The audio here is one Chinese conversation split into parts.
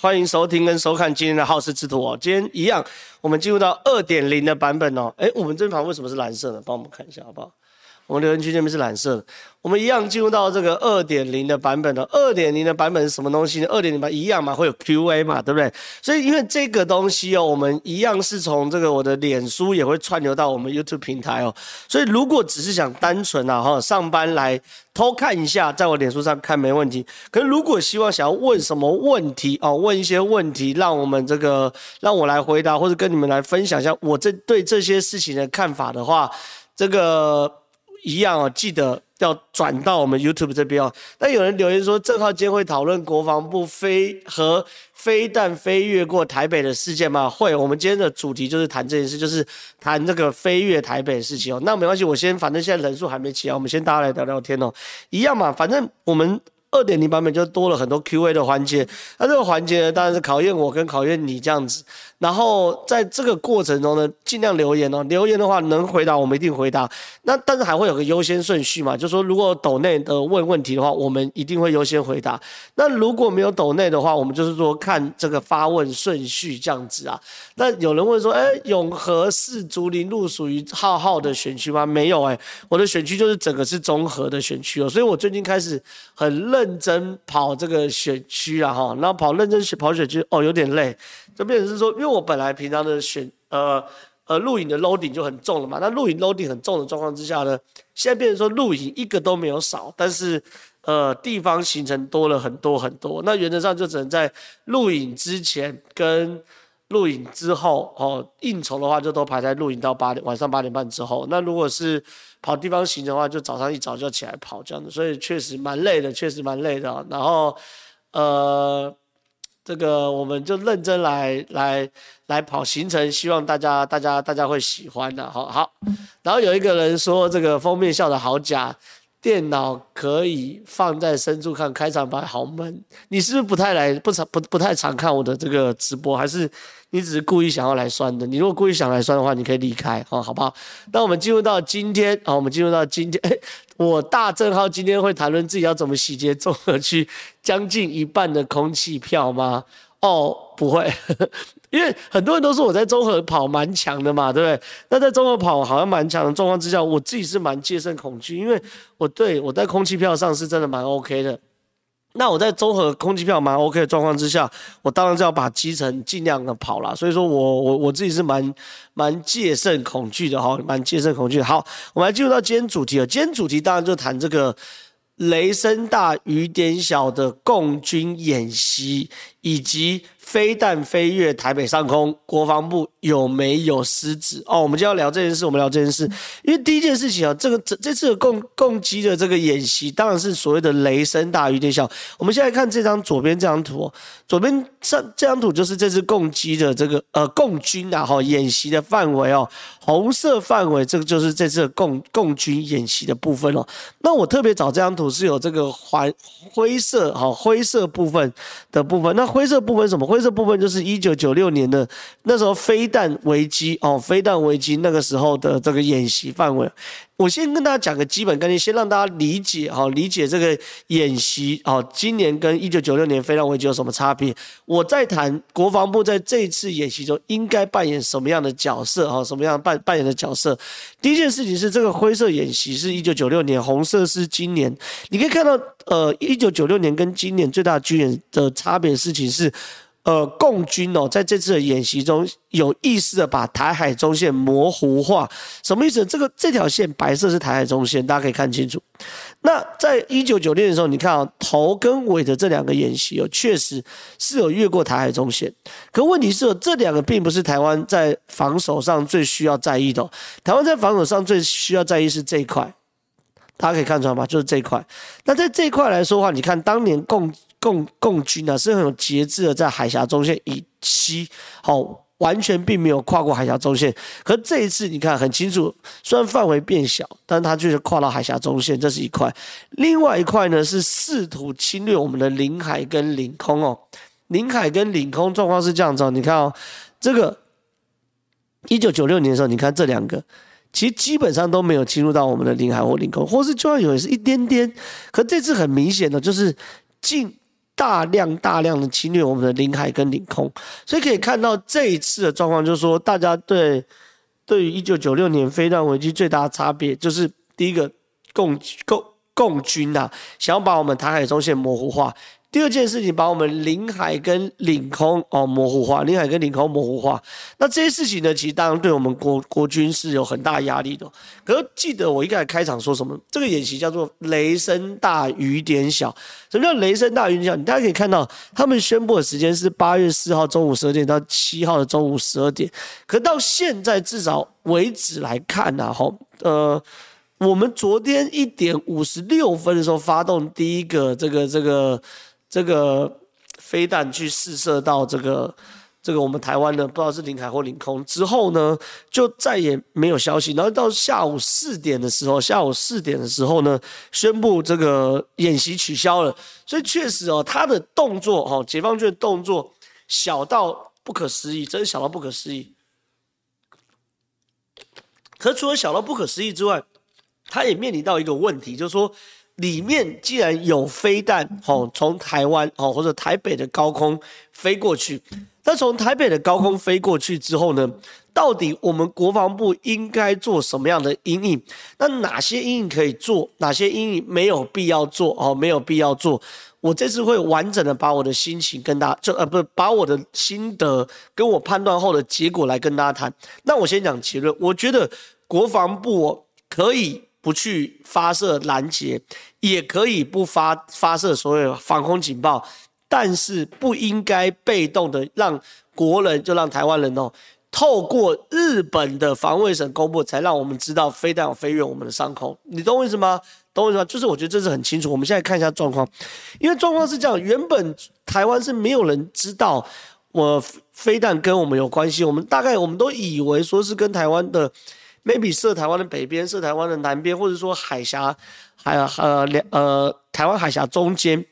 欢迎收听跟收看今天的好事之徒哦。今天一样，我们进入到二点零的版本哦。诶，我们这盘为什么是蓝色的？帮我们看一下好不好？我们留言区这边是蓝色的。我们一样进入到这个二点零的版本了。二点零的版本是什么东西呢？二点零版一样嘛，会有 Q&A 嘛，对不对？所以因为这个东西哦，我们一样是从这个我的脸书也会串流到我们 YouTube 平台哦。所以如果只是想单纯啊哈上班来偷看一下，在我脸书上看没问题。可是如果希望想要问什么问题哦，问一些问题，让我们这个让我来回答，或者跟你们来分享一下我这对这些事情的看法的话，这个。一样哦，记得要转到我们 YouTube 这边哦。那有人留言说，正浩今天会讨论国防部飞和飞弹飞越过台北的事件吗？会，我们今天的主题就是谈这件事，就是谈这个飞越台北的事情哦。那没关系，我先，反正现在人数还没起来，我们先大家来聊聊天哦。一样嘛，反正我们。二点零版本就多了很多 Q&A 的环节，那这个环节呢，当然是考验我跟考验你这样子。然后在这个过程中呢，尽量留言哦，留言的话能回答我们一定回答。那但是还会有个优先顺序嘛，就说如果抖内的问问题的话，我们一定会优先回答。那如果没有抖内的话，我们就是说看这个发问顺序这样子啊。那有人问说，哎，永和市竹林路属于浩浩的选区吗？没有哎，我的选区就是整个是综合的选区哦，所以我最近开始很认。认真跑这个选区啊，哈，然后跑认真选跑选区，哦，有点累，就变成是说，因为我本来平常的选，呃呃，录影的 loading 就很重了嘛，那录影 loading 很重的状况之下呢，现在变成说录影一个都没有少，但是呃，地方行程多了很多很多，那原则上就只能在录影之前跟录影之后，哦，应酬的话就都排在录影到八点晚上八点半之后，那如果是。跑地方行的话，就早上一早就起来跑这样子，所以确实蛮累的，确实蛮累的。然后，呃，这个我们就认真来来来跑行程，希望大家大家大家会喜欢的。好好。然后有一个人说，这个封面笑得好假，电脑可以放在深处看，开场白好闷。你是不是不太来不常不不太常看我的这个直播，还是？你只是故意想要来酸的，你如果故意想来酸的话，你可以离开，哦，好不好？那我们进入到今天，好，我们进入到今天，诶，我大正号今天会谈论自己要怎么洗劫综合区将近一半的空气票吗？哦，不会，因为很多人都说我在综合跑蛮强的嘛，对不对？那在综合跑好像蛮强的状况之下，我自己是蛮戒慎恐惧，因为我对我在空气票上是真的蛮 OK 的。那我在综合空气票蛮 OK 的状况之下，我当然是要把基层尽量的跑了。所以说我我我自己是蛮蛮戒慎恐惧的哈，蛮戒慎恐惧。好，我们来进入到今天主题了。今天主题当然就谈这个雷声大雨点小的共军演习以及。飞弹飞越台北上空，国防部有没有失职？哦，我们就要聊这件事。我们聊这件事，因为第一件事情啊，这个这这次的共共机的这个演习，当然是所谓的雷声大雨点小。我们现在看这张左边这张图，左边上这张图就是这次共机的这个呃共军啊哈演习的范围哦，红色范围这个就是这次的共共军演习的部分哦。那我特别找这张图是有这个环灰色哈灰色部分的部分，那灰色部分什么灰？色部分就是一九九六年的那时候飞弹危机哦，飞弹危机那个时候的这个演习范围。我先跟大家讲个基本概念，先让大家理解哈，理解这个演习哦。今年跟一九九六年飞弹危机有什么差别？我在谈国防部在这一次演习中应该扮演什么样的角色哈，什么样扮扮演的角色？第一件事情是这个灰色演习是一九九六年，红色是今年。你可以看到，呃，一九九六年跟今年最大的军演的差别事情是。呃，共军哦，在这次的演习中有意识的把台海中线模糊化，什么意思？这个这条线白色是台海中线，大家可以看清楚。那在一九九六年的时候，你看啊，头跟尾的这两个演习哦，确实是有越过台海中线。可问题是哦，这两个并不是台湾在防守上最需要在意的。台湾在防守上最需要在意是这一块，大家可以看出来吗？就是这一块。那在这一块来说的话，你看当年共。共共军、啊、是很有节制的，在海峡中线以西，好、哦，完全并没有跨过海峡中线。可这一次你看很清楚，虽然范围变小，但它就是跨到海峡中线，这是一块。另外一块呢是试图侵略我们的领海跟领空哦。领海跟领空状况是这样子，哦你看哦，这个一九九六年的时候，你看这两个，其实基本上都没有侵入到我们的领海或领空，或是就算有也是一点点。可这次很明显的就是进。大量大量的侵略我们的领海跟领空，所以可以看到这一次的状况，就是说大家对对于一九九六年飞弹危机最大的差别，就是第一个共共共军呐、啊，想要把我们台海中线模糊化。第二件事情，把我们领海跟领空哦模糊化，领海跟领空模糊化。那这些事情呢，其实当然对我们国国军是有很大压力的。可是记得我一开始开场说什么？这个演习叫做“雷声大雨点小”。什么叫“雷声大雨点小”？你大家可以看到，他们宣布的时间是八月四号中午十二点到七号的中午十二点。可到现在至少为止来看呢，哈，呃，我们昨天一点五十六分的时候发动第一个这个这个。这个飞弹去试射到这个这个我们台湾的，不知道是领海或领空之后呢，就再也没有消息。然后到下午四点的时候，下午四点的时候呢，宣布这个演习取消了。所以确实哦，他的动作哦，解放军的动作小到不可思议，真的小到不可思议。可除了小到不可思议之外，他也面临到一个问题，就是说。里面既然有飞弹，吼，从台湾，吼，或者台北的高空飞过去，那从台北的高空飞过去之后呢，到底我们国防部应该做什么样的阴影？那哪些阴影可以做，哪些阴影没有必要做？哦，没有必要做。我这次会完整的把我的心情跟大家，就呃，不是把我的心得跟我判断后的结果来跟大家谈。那我先讲结论，我觉得国防部可以。不去发射拦截，也可以不发发射所谓防空警报，但是不应该被动的让国人就让台湾人哦，透过日本的防卫省公布，才让我们知道飞弹有飞越我们的上空。你懂我意思吗？懂我意思吗？就是我觉得这是很清楚。我们现在看一下状况，因为状况是这样，原本台湾是没有人知道我飞弹跟我们有关系，我们大概我们都以为说是跟台湾的。Maybe 射台湾的北边，射台湾的南边，或者说海峡，还有呃两呃台湾海峡中间。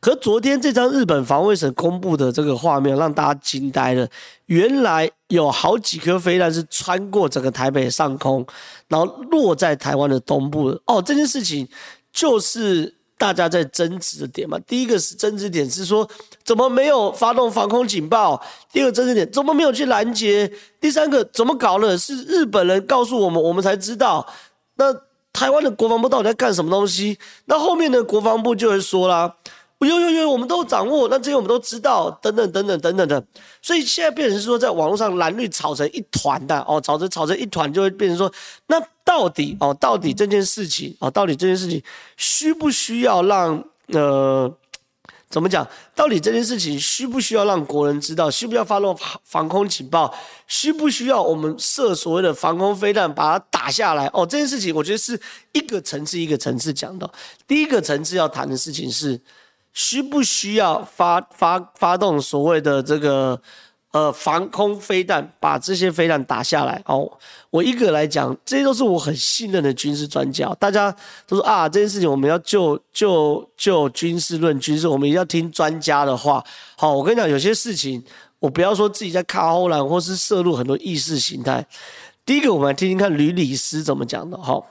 可昨天这张日本防卫省公布的这个画面，让大家惊呆了。原来有好几颗飞弹是穿过整个台北上空，然后落在台湾的东部。哦，这件事情就是。大家在争执的点嘛，第一个是争执点是说，怎么没有发动防空警报？第二个争执点，怎么没有去拦截？第三个，怎么搞了？是日本人告诉我们，我们才知道。那台湾的国防部到底在干什么东西？那后面的国防部就会说啦。有有有，我们都掌握，那这些我们都知道，等等等等等等的，所以现在变成是说，在网络上蓝绿吵成一团的哦，吵着吵成一团，就会变成说，那到底哦，到底这件事情哦，到底这件事情需不需要让呃，怎么讲？到底这件事情需不需要让国人知道？需不需要发动防空警报？需不需要我们设所谓的防空飞弹把它打下来？哦，这件事情我觉得是一个层次一个层次讲的。第一个层次要谈的事情是。需不需要发发发动所谓的这个呃防空飞弹，把这些飞弹打下来？哦，我一个来讲，这些都是我很信任的军事专家。大家都说啊，这件事情我们要就就就军事论军事，我们一定要听专家的话。好，我跟你讲，有些事情我不要说自己在卡后栏或是摄入很多意识形态。第一个，我们来听听看吕礼思怎么讲的。好。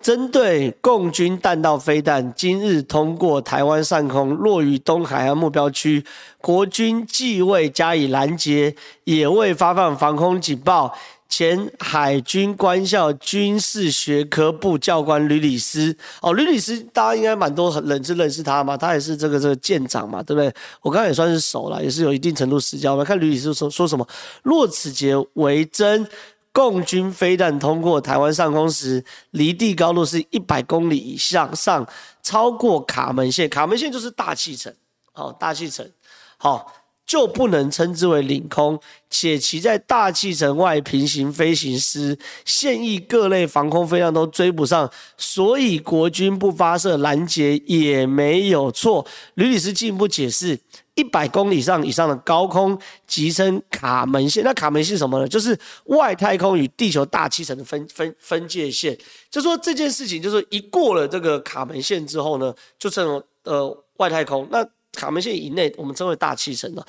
针对共军弹道飞弹今日通过台湾上空，落于东海岸目标区，国军既未加以拦截，也未发放防空警报。前海军官校军事学科部教官吕礼思，哦，吕礼思大家应该蛮多人是认识他嘛，他也是这个这个舰长嘛，对不对？我刚才也算是熟了，也是有一定程度实交。我们看吕礼思说说什么，若此节为真。共军飞弹通过台湾上空时，离地高度是一百公里以上，上超过卡门线，卡门线就是大气层，好，大气层，好。就不能称之为领空，且其在大气层外平行飞行时，现役各类防空飞弹都追不上，所以国军不发射拦截也没有错。吕礼思进一步解释，一百公里以上以上的高空即称卡门线。那卡门线是什么呢？就是外太空与地球大气层的分分分界线。就说这件事情，就是一过了这个卡门线之后呢，就成了呃外太空。那卡门线以内，我们称为大气层了。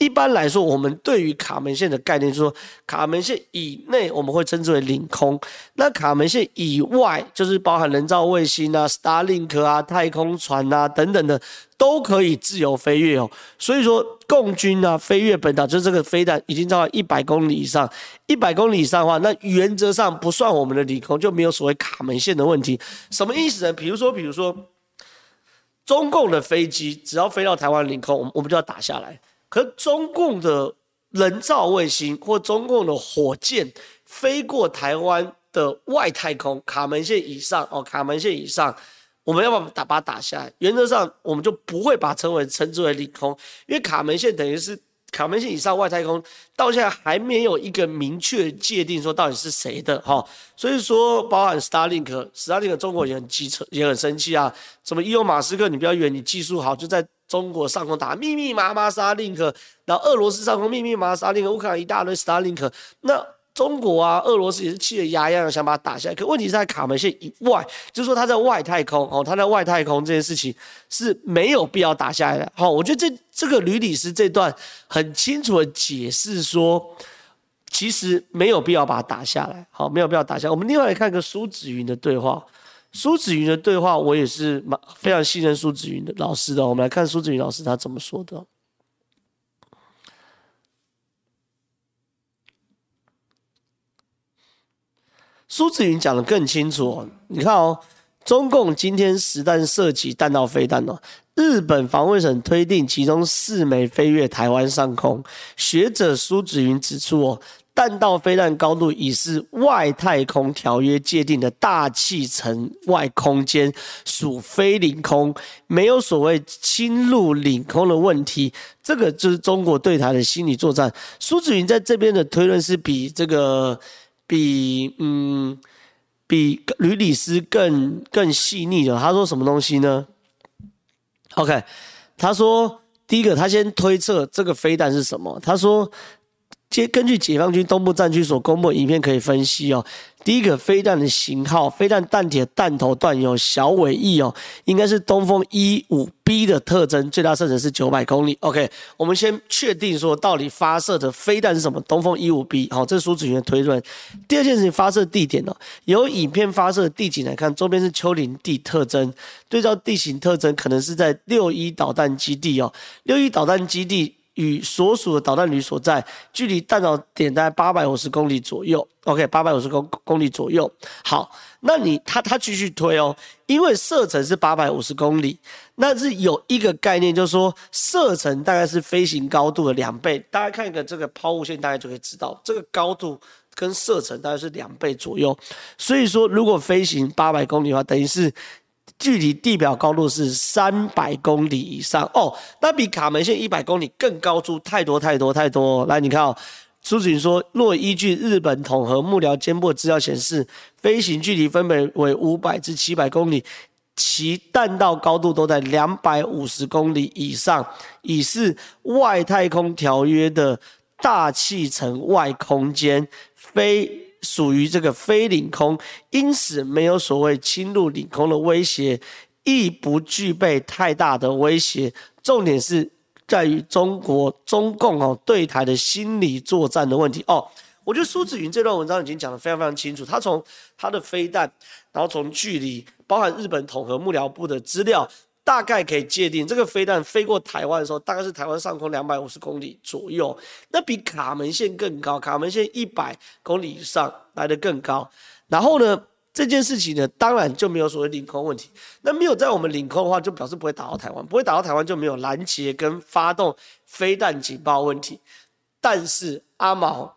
一般来说，我们对于卡门线的概念就是说，卡门线以内我们会称之为领空，那卡门线以外就是包含人造卫星啊、Starlink 啊、太空船啊等等的，都可以自由飞越哦。所以说，共军啊飞越本岛，就是这个飞弹已经到了一百公里以上，一百公里以上的话，那原则上不算我们的领空，就没有所谓卡门线的问题。什么意思呢？比如说，比如说，中共的飞机只要飞到台湾领空，我们我们就要打下来。可中共的人造卫星或中共的火箭飞过台湾的外太空卡门线以上哦，卡门线以上，我们要把打把它打下来。原则上，我们就不会把称为称之为领空，因为卡门线等于是卡门线以上外太空，到现在还没有一个明确界定说到底是谁的哈。所以说，包含 Starlink，Starlink 中国也很机车，也很生气啊。什么伊隆马斯克，你不要以为你技术好就在。中国上空打密密麻麻 Starlink，然后俄罗斯上空密密麻麻 Starlink，乌克兰一大堆 Starlink，那中国啊，俄罗斯也是气得牙痒痒，想把它打下来。可问题是在卡门线以外，就是说它在外太空哦，它在外太空这件事情是没有必要打下来的。好，我觉得这这个吕律师这段很清楚的解释说，其实没有必要把它打下来。好，没有必要打下来。我们另外来看一个苏子云的对话。苏子云的对话，我也是蛮非常信任苏子云的老师的。我们来看苏子云老师他怎么说的。苏子云讲的更清楚哦，你看哦，中共今天实弹射击弹道飞弹哦，日本防卫省推定其中四枚飞越台湾上空。学者苏子云指出哦。弹道飞弹高度已是外太空条约界定的大气层外空间，属非领空，没有所谓侵入领空的问题。这个就是中国对台的心理作战。苏子云在这边的推论是比这个比嗯比吕里斯更更细腻的。他说什么东西呢？OK，他说第一个，他先推测这个飞弹是什么。他说。接根据解放军东部战区所公布的影片可以分析哦，第一个飞弹的型号，飞弹弹体的弹头段有小尾翼哦，应该是东风一五 B 的特征，最大射程是九百公里。OK，我们先确定说到底发射的飞弹是什么？东风一五 B，好，这是苏子云的推论。第二件事情，发射地点哦，由影片发射地景来看，周边是丘陵地特征，对照地形特征，可能是在六一导弹基地哦，六一导弹基地。与所属的导弹旅所在，距离弹道点在八百五十公里左右。OK，八百五十公公里左右。好，那你他他继续推哦，因为射程是八百五十公里，那是有一个概念，就是说射程大概是飞行高度的两倍。大家看一个这个抛物线，大家就可以知道，这个高度跟射程大概是两倍左右。所以说，如果飞行八百公里的话，等于是。距离地表高度是三百公里以上哦，那比卡门线一百公里更高出太多太多太多。来，你看哦，苏子云说，若依据日本统合幕僚监部资料显示，飞行距离分别为五百至七百公里，其弹道高度都在两百五十公里以上，已是外太空条约的大气层外空间，非。属于这个非领空，因此没有所谓侵入领空的威胁，亦不具备太大的威胁。重点是在于中国中共哦对台的心理作战的问题哦。我觉得苏子云这段文章已经讲得非常非常清楚，他从他的飞弹，然后从距离，包含日本统合幕僚部的资料。大概可以界定，这个飞弹飞过台湾的时候，大概是台湾上空两百五十公里左右，那比卡门线更高，卡门线一百公里以上来的更高。然后呢，这件事情呢，当然就没有所谓领空问题。那没有在我们领空的话，就表示不会打到台湾，不会打到台湾就没有拦截跟发动飞弹警报问题。但是阿毛，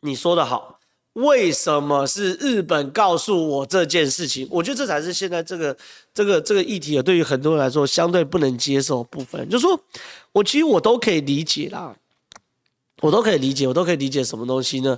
你说的好。为什么是日本告诉我这件事情？我觉得这才是现在这个这个这个议题啊，对于很多人来说相对不能接受部分。就是说我其实我都可以理解啦，我都可以理解，我都可以理解什么东西呢？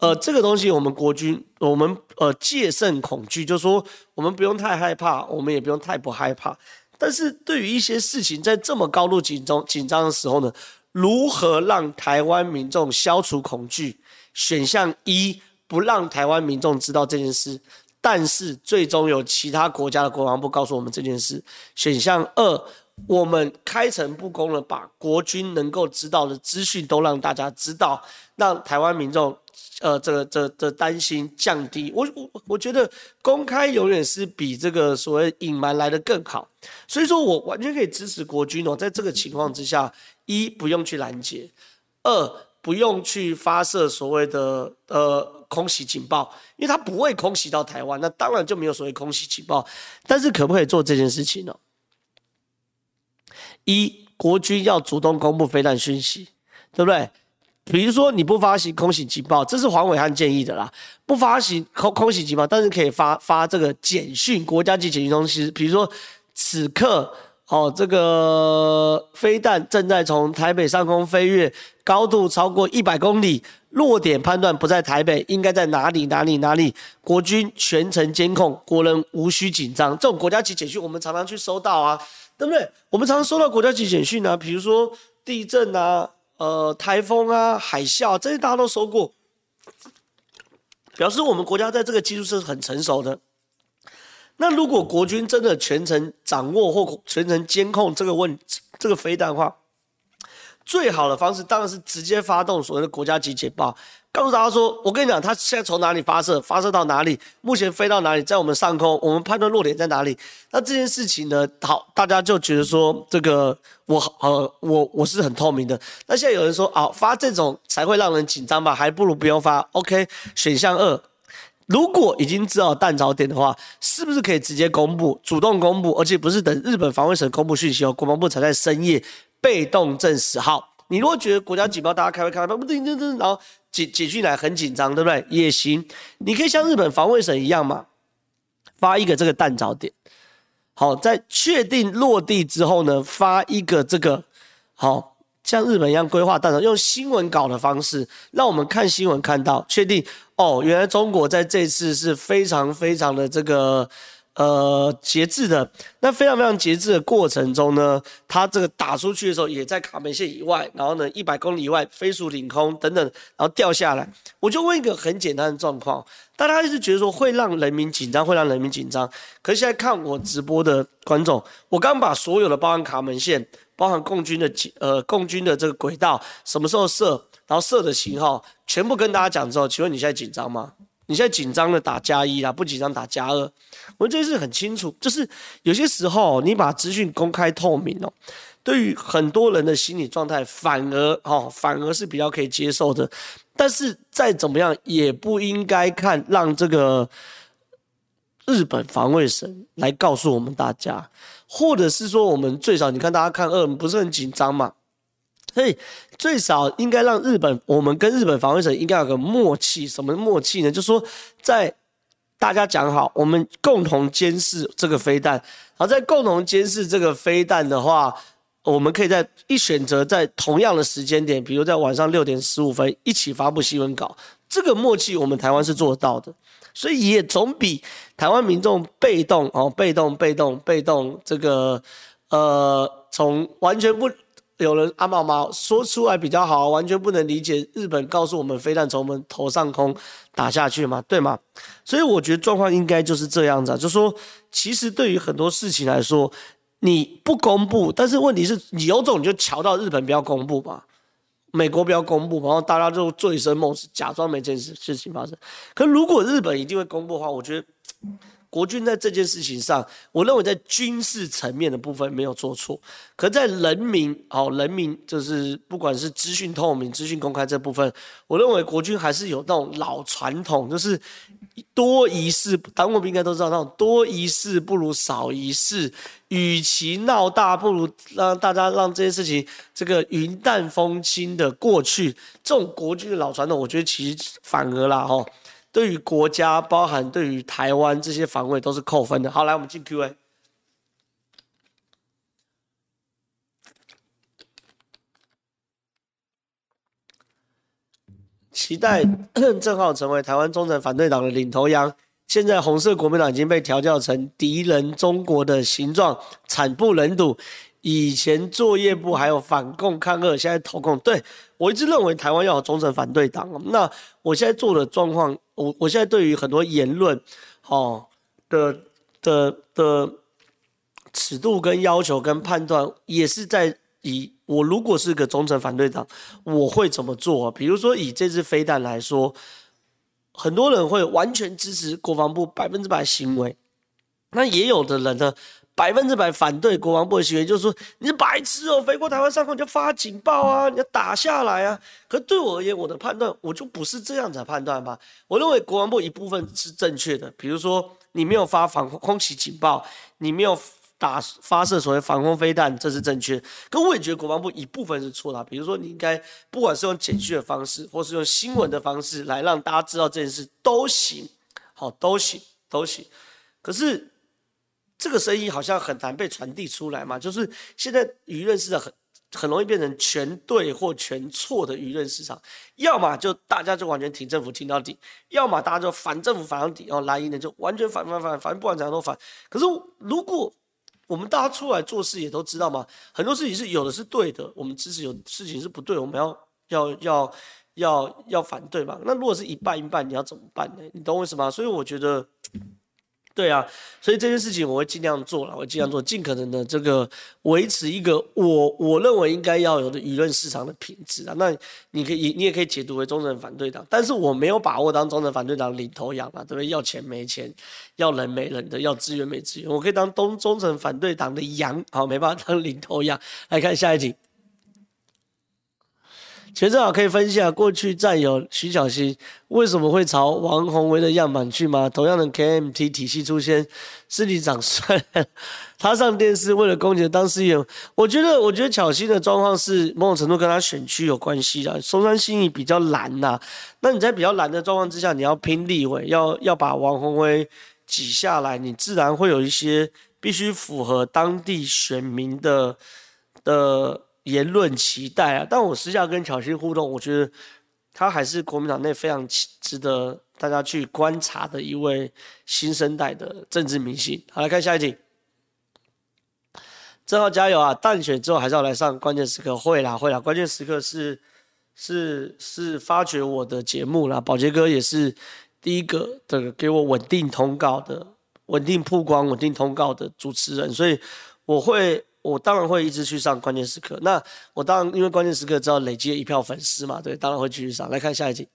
呃，这个东西我们国军我们呃戒慎恐惧，就是说我们不用太害怕，我们也不用太不害怕。但是对于一些事情在这么高度紧张紧张的时候呢，如何让台湾民众消除恐惧？选项一。不让台湾民众知道这件事，但是最终有其他国家的国防部告诉我们这件事。选项二，我们开诚布公的把国军能够知道的资讯都让大家知道，让台湾民众，呃，这个这这担心降低。我我我觉得公开永远是比这个所谓隐瞒来得更好。所以说我完全可以支持国军哦，在这个情况之下，一不用去拦截，二不用去发射所谓的呃空袭警报，因为它不会空袭到台湾，那当然就没有所谓空袭警报。但是可不可以做这件事情呢？一国军要主动公布飞弹讯息，对不对？比如说你不发行空袭警报，这是黄伟汉建议的啦。不发行空空袭警报，但是可以发发这个简讯，国家级简讯通知。比如说此刻哦，这个飞弹正在从台北上空飞越，高度超过一百公里，落点判断不在台北，应该在哪里哪里哪里？国军全程监控，国人无需紧张。这种国家级简讯我们常常去收到啊。对不对？我们常常收到国家级简讯啊，比如说地震啊、呃台风啊、海啸这些，大家都收过，表示我们国家在这个技术是很成熟的。那如果国军真的全程掌握或全程监控这个问这个飞弹的话，最好的方式当然是直接发动所谓的国家级简报。告诉大家说，我跟你讲，他现在从哪里发射，发射到哪里，目前飞到哪里，在我们上空，我们判断落点在哪里。那这件事情呢，好，大家就觉得说，这个我呃，我我是很透明的。那现在有人说，啊，发这种才会让人紧张吧，还不如不用发。OK，选项二，如果已经知道弹着点的话，是不是可以直接公布，主动公布，而且不是等日本防卫省公布讯息后，国防部才在深夜被动证实？好，你如果觉得国家警报大家开会开会，不对，对对，然后。解解讯来很紧张，对不对？也行，你可以像日本防卫省一样嘛，发一个这个弹着点，好，在确定落地之后呢，发一个这个，好，像日本一样规划弹着，用新闻稿的方式，让我们看新闻看到，确定哦，原来中国在这次是非常非常的这个。呃，节制的那非常非常节制的过程中呢，它这个打出去的时候也在卡门线以外，然后呢一百公里以外飞速领空等等，然后掉下来。我就问一个很简单的状况，大家一直觉得说会让人民紧张，会让人民紧张。可是现在看我直播的观众，我刚把所有的包含卡门线、包含共军的呃共军的这个轨道，什么时候射，然后射的型号，全部跟大家讲之后，请问你现在紧张吗？你现在紧张的打加一啦，不紧张打加二。我这是很清楚，就是有些时候你把资讯公开透明哦，对于很多人的心理状态反而哦，反而是比较可以接受的。但是再怎么样，也不应该看让这个日本防卫省来告诉我们大家，或者是说我们最少你看大家看二，不是很紧张嘛？所以最少应该让日本，我们跟日本防卫省应该有个默契。什么默契呢？就是说，在大家讲好，我们共同监视这个飞弹。然后在共同监视这个飞弹的话，我们可以在一选择在同样的时间点，比如在晚上六点十五分一起发布新闻稿。这个默契，我们台湾是做得到的。所以也总比台湾民众被动哦，被动、被动、被动，这个呃，从完全不。有人阿毛毛说出来比较好，完全不能理解日本告诉我们飞弹从我们头上空打下去嘛，对吗？所以我觉得状况应该就是这样子啊，就是说其实对于很多事情来说，你不公布，但是问题是你有种你就瞧到日本不要公布吧，美国不要公布，然后大家就醉生梦死，假装没这件事事情发生。可如果日本一定会公布的话，我觉得。国军在这件事情上，我认为在军事层面的部分没有做错，可在人民哦，人民就是不管是资讯透明、资讯公开这部分，我认为国军还是有那种老传统，就是多一事，当过兵应该都知道那种多一事不如少一事，与其闹大，不如让大家让这件事情这个云淡风轻的过去。这种国军的老传统，我觉得其实反而啦，哦。对于国家，包含对于台湾这些防卫都是扣分的。好，来我们进 Q&A。期待正皓成为台湾忠诚反对党的领头羊。现在红色国民党已经被调教成敌人中国的形状，惨不忍睹。以前作业部还有反共抗俄，现在投共。对，我一直认为台湾要有忠诚反对党。那我现在做的状况，我我现在对于很多言论，哦的的的尺度跟要求跟判断，也是在以我如果是个忠诚反对党，我会怎么做？比如说以这支飞弹来说，很多人会完全支持国防部百分之百行为，那也有的人呢，百分之百反对国防部的行为，就是说你是白痴哦，飞过台湾上空你就发警报啊，你要打下来啊。可对我而言，我的判断我就不是这样子的判断吧。我认为国防部一部分是正确的，比如说你没有发防空袭警报，你没有打发射所谓防空飞弹，这是正确。可我也觉得国防部一部分是错的，比如说你应该不管是用简讯的方式，或是用新闻的方式来让大家知道这件事都行，好，都行，都行。可是。这个声音好像很难被传递出来嘛，就是现在舆论市场很很容易变成全对或全错的舆论市场，要么就大家就完全挺政府挺到底，要么大家就反政府反到底，然后蓝营的就完全反反反反，不管怎样都反。可是如果我们大家出来做事也都知道嘛，很多事情是有的是对的，我们支持；有事情是不对，我们要要要要要反对嘛。那如果是一半一半，你要怎么办呢？你懂我意思吗？所以我觉得。对啊，所以这件事情我会尽量做了，我会尽量做，尽可能的这个维持一个我我认为应该要有的舆论市场的品质啊。那你可以，你也可以解读为忠诚反对党，但是我没有把握当忠诚反对党领头羊啊，对不对？要钱没钱，要人没人的，要资源没资源，我可以当忠忠诚反对党的羊，好，没办法当领头羊。来看下一题。其实正好可以分析下过去战友徐巧芯为什么会朝王鸿薇的样板去吗？同样的 KMT 体系出现，是你长帅，他上电视为了攻击当市议员。我觉得，我觉得巧芯的状况是某种程度跟他选区有关系的。松山信义比较蓝呐、那你在比较蓝的状况之下，你要拼立委，要要把王鸿薇挤下来，你自然会有一些必须符合当地选民的的。言论期待啊，但我私下跟巧芯互动，我觉得他还是国民党内非常值得大家去观察的一位新生代的政治明星。好，来看下一题。正皓加油啊！淡选之后还是要来上关键时刻，会啦会啦，关键时刻是是是发掘我的节目啦，宝杰哥也是第一个这个给我稳定通告的、稳定曝光、稳定通告的主持人，所以我会。我当然会一直去上关键时刻。那我当然因为关键时刻知道累积了一票粉丝嘛，对，当然会继续上。来看下一集。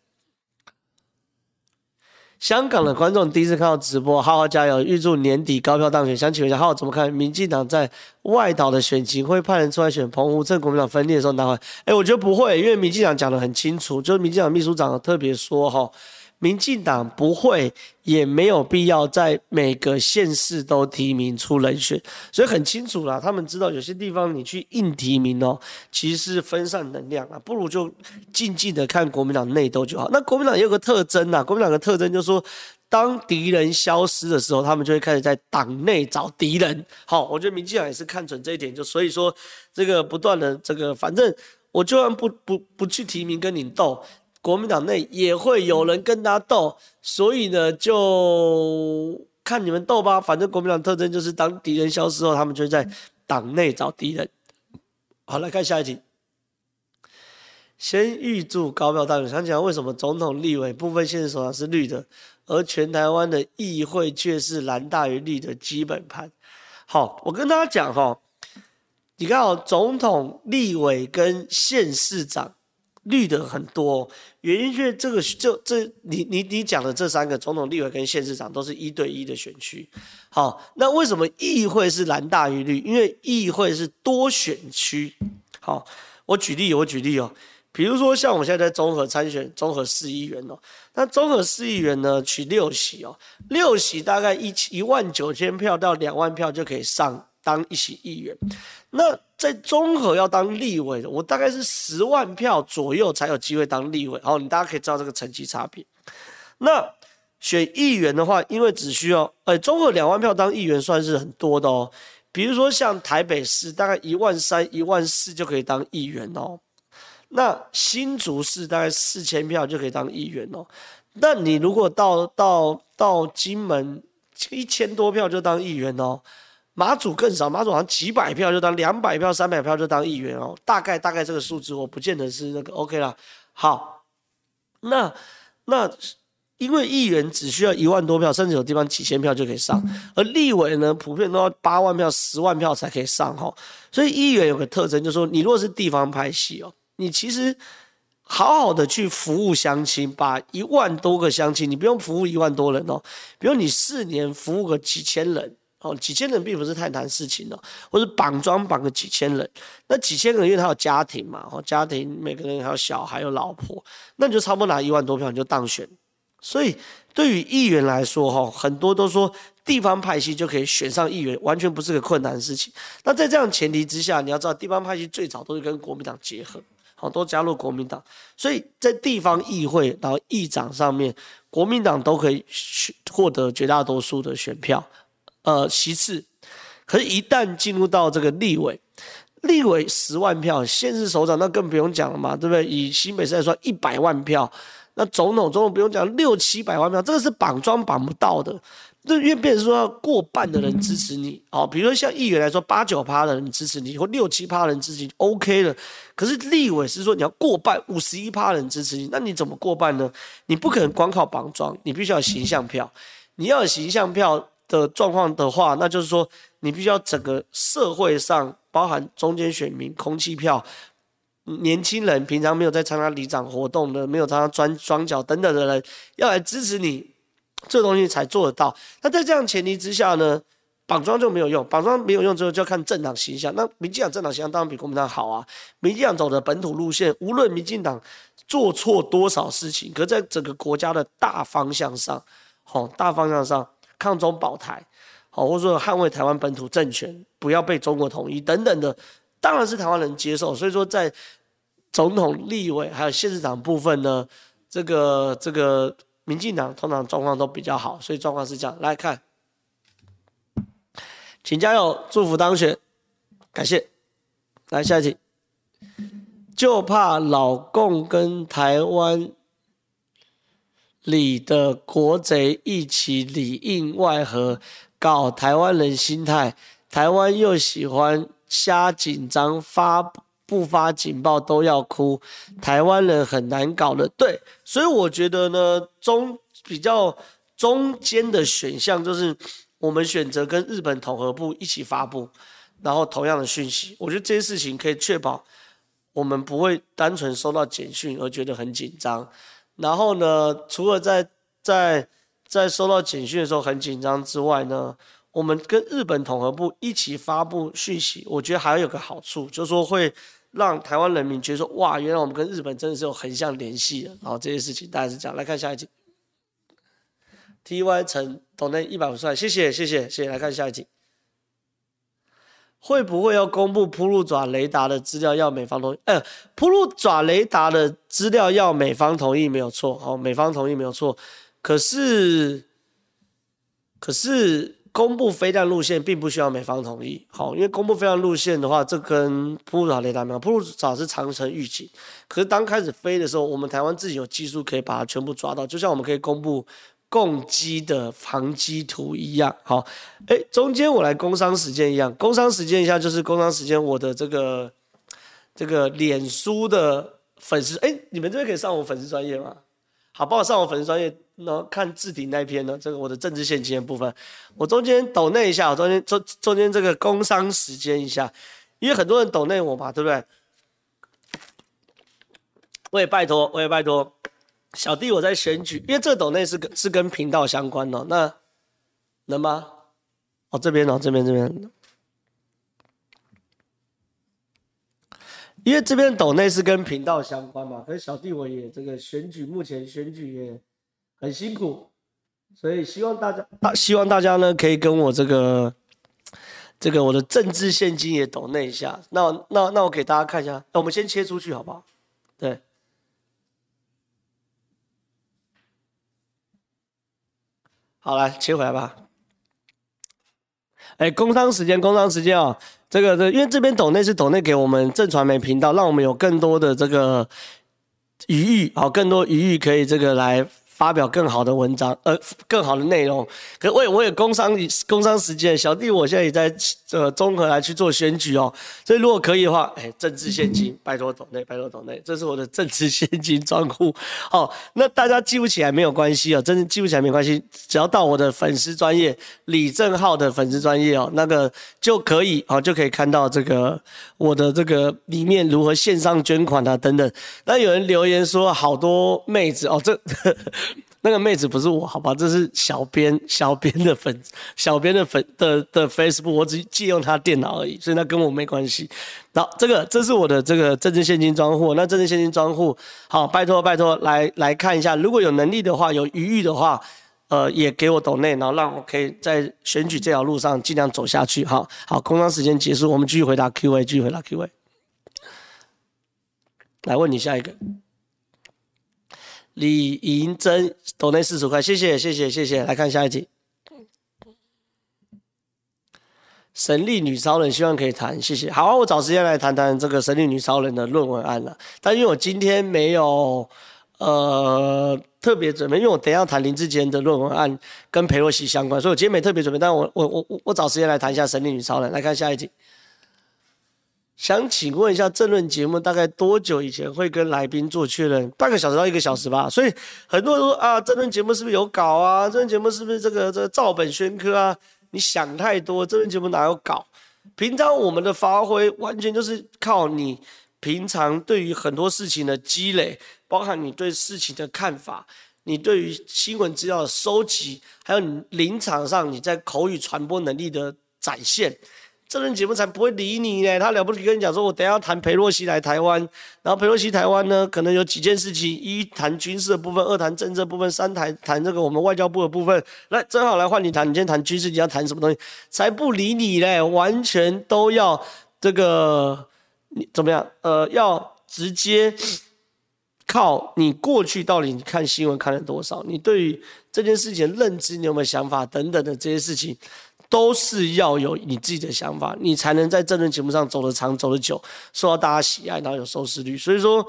香港的观众第一次看到直播，浩浩加油，预祝年底高票当选。想请问一下，浩浩怎么看民进党在外岛的选情？会派人出来选澎湖？趁国民党分裂的时候拿回来？哎，我觉得不会，因为民进党讲得很清楚，就是民进党秘书长特别说哈。民进党不会，也没有必要在每个县市都提名出人选，所以很清楚啦。他们知道有些地方你去硬提名哦，其实是分散能量啊，不如就静静的看国民党内斗就好。那国民党也有个特征呐，国民党的特征就是说，当敌人消失的时候，他们就会开始在党内找敌人。好，我觉得民进党也是看准这一点，就所以说这个不断的这个，反正我就算不不不去提名跟你斗。国民党内也会有人跟他斗，所以呢，就看你们斗吧。反正国民党特征就是，当敌人消失后，他们就在党内找敌人。好，来看下一题。先预祝高票当选。想讲为什么总统、立委部分县市首长是绿的，而全台湾的议会却是蓝大于绿的基本盘？好，我跟大家讲哈，你看哦，总统、立委跟县市长。绿的很多，原因是这个就这你你你讲的这三个总统、立委跟县市长都是一对一的选区。好，那为什么议会是蓝大于绿？因为议会是多选区。好，我举例，我举例哦，比如说像我现在在综合参选综合市议员哦，那综合市议员呢取六席哦，六席大概一一万九千票到两万票就可以上当一席议员。那在中和要当立委的，我大概是十万票左右才有机会当立委。好，你大家可以知道这个层级差别。那选议员的话，因为只需要，呃，中和两万票当议员算是很多的哦。比如说像台北市，大概一万三、一万四就可以当议员哦。那新竹市大概四千票就可以当议员哦。那你如果到到到金门，一千多票就当议员哦。马祖更少，马祖好像几百票就当两百票、三百票就当议员哦，大概大概这个数字，我不见得是那个 OK 了。好，那那因为议员只需要一万多票，甚至有地方几千票就可以上，而立委呢，普遍都要八万票、十万票才可以上哈。所以议员有个特征，就是说你如果是地方拍戏哦，你其实好好的去服务乡亲，把一万多个乡亲，你不用服务一万多人哦，比如你四年服务个几千人哦，几千人并不是太难事情哦，或者绑桩绑个几千人，那几千个人因为他有家庭嘛，哦，家庭每个人还有小孩有老婆，那你就差不多拿一万多票你就当选。所以，对于议员来说，哈，很多都说地方派系就可以选上议员，完全不是个困难事情。那在这样前提之下，你要知道，地方派系最早都是跟国民党结合，好，都加入国民党。所以在地方议会，然后议长上面，国民党都可以获得绝大多数的选票，呃，其次，可是，一旦进入到这个立委，立委十万票，县市首长那更不用讲了嘛，对不对？以新北市来说，一百万票。那总统，总统不用讲，六七百万票，这个是绑桩绑不到的。这因为变成说要过半的人支持你哦，比如说像议员来说，八九趴的人支持你，或六七趴人支持你，OK 了。可是立委是说你要过半，五十一趴人支持你，那你怎么过半呢？你不可能光靠绑桩，你必须要形象票。你要有形象票的状况的话，那就是说你必须要整个社会上，包含中间选民、空气票。年轻人平常没有在参加里长活动的，没有参加庄庄脚等等的人，要来支持你，这东西才做得到。那在这样前提之下呢，绑桩就没有用，绑桩没有用之后就要看政党形象。那民进党政党形象当然比国民党好啊。民进党走的本土路线，无论民进党做错多少事情，可在整个国家的大方向上，好，大方向上抗中保台，好，或者说捍卫台湾本土政权，不要被中国统一等等的，当然是台湾人接受。所以说在总统、立委还有县市长部分呢，这个这个民进党通常状况都比较好，所以状况是这样。来看，请加油，祝福当选，感谢。来下一题，就怕老共跟台湾里的国贼一起里应外合，搞台湾人心态，台湾又喜欢瞎紧张发。不发警报都要哭，台湾人很难搞的。对，所以我觉得呢，中比较中间的选项就是我们选择跟日本统合部一起发布，然后同样的讯息。我觉得这些事情可以确保我们不会单纯收到简讯而觉得很紧张。然后呢，除了在在在收到简讯的时候很紧张之外呢，我们跟日本统合部一起发布讯息，我觉得还有个好处，就是说会。让台湾人民觉得说，哇，原来我们跟日本真的是有横向联系的。然后这些事情大概是这样。来看下一集。T Y 陈抖内一百五十万，谢谢谢谢谢谢。来看下一集。会不会要公布铺路爪雷达的资料要美方同意？呃，铺路爪雷达的资料要美方同意没有错，好，美方同意没有错。可是，可是。公布飞弹路线并不需要美方同意，好，因为公布飞弹路线的话，这跟铺路爪雷达没有，铺路爪是长程预警，可是当开始飞的时候，我们台湾自己有技术可以把它全部抓到，就像我们可以公布共机的防机图一样，好，哎，中间我来工商时间一样，工商时间一下就是工商时间，我的这个这个脸书的粉丝，哎，你们这边可以上我粉丝专业吗？好，帮我上我粉丝专业。然后看置顶那篇呢，这个我的政治献金的部分，我中间抖内一下，我中间中中间这个工商时间一下，因为很多人抖内我嘛，对不对？我也拜托，我也拜托，小弟我在选举，因为这抖内是跟是跟频道相关的，那能吗？哦，这边哦，这边这边，因为这边抖内是跟频道相关嘛，可是小弟我也这个选举，目前选举也。很辛苦，所以希望大家大希望大家呢可以跟我这个这个我的政治献金也抖内一下。那那那我给大家看一下，那我们先切出去好不好？对，好来切回来吧。哎，工商时间，工商时间啊、这个这因为这边抖内是抖内给我们正传媒频道，让我们有更多的这个余裕，好，更多余裕可以这个来。发表更好的文章，呃，更好的内容。可我也我也工商工商时间，小弟我现在也在呃综合来去做选举哦。所以如果可以的话，哎，政治献金，拜托抖内，拜托抖内，这是我的政治献金专户。好，那大家记不起来没有关系哦，真的记不起来没关系，只要到我的粉丝专业李正浩的粉丝专业哦，那个就可以哦，就可以看到这个我的这个里面如何线上捐款啊等等。那有人留言说好多妹子哦，这。那个妹子不是我，好吧？这是小编，小编的粉，小编的粉的的 Facebook，我只借用他电脑而已，所以那跟我没关系。好，这个这是我的这个政治现金专户，那政治现金专户，好，拜托拜托，来来看一下，如果有能力的话，有余裕的话，呃，也给我抖内，然后让我可以在选举这条路上尽量走下去。好好，工商时间结束，我们继续回答 Q&A，继续回答 Q&A。来问你下一个。李银珍，抖内四十块，谢谢谢谢谢谢。来看下一题，神力女超人希望可以谈，谢谢。好，我找时间来谈谈这个神力女超人的论文案了。但因为我今天没有呃特别准备，因为我等一下要谈林志坚的论文案跟裴洛西相关，所以我今天没特别准备。但我我我我找时间来谈一下神力女超人。来看下一题。想请问一下，政论节目大概多久以前会跟来宾做确认？半个小时到一个小时吧。所以很多人说啊，政论节目是不是有稿啊？政论节目是不是这个这个照本宣科啊？你想太多，政论节目哪有稿？平常我们的发挥完全就是靠你平常对于很多事情的积累，包含你对事情的看法，你对于新闻资料的收集，还有你临场上你在口语传播能力的展现。这轮节目才不会理你呢，他了不起跟你讲说，我等下要谈裴洛西来台湾，然后裴洛西台湾呢，可能有几件事情：一谈军事的部分，二谈政治的部分，三谈谈这个我们外交部的部分。来，正好来换你谈，你今天谈军事，你要谈什么东西？才不理你嘞，完全都要这个你怎么样？呃，要直接靠你过去到底你看新闻看了多少，你对于这件事情的认知，你有没有想法等等的这些事情。都是要有你自己的想法，你才能在政论节目上走得长、走得久，受到大家喜爱，然后有收视率。所以说，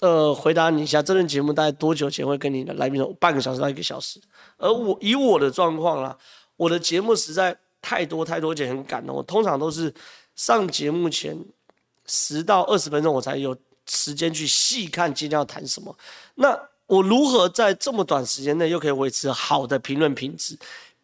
呃，回答你一下，这论节目大概多久前会跟你的来宾说？半个小时到一个小时。而我以我的状况啦，我的节目实在太多太多，而且很赶了。我通常都是上节目前十到二十分钟，我才有时间去细看今天要谈什么。那我如何在这么短时间内又可以维持好的评论品质？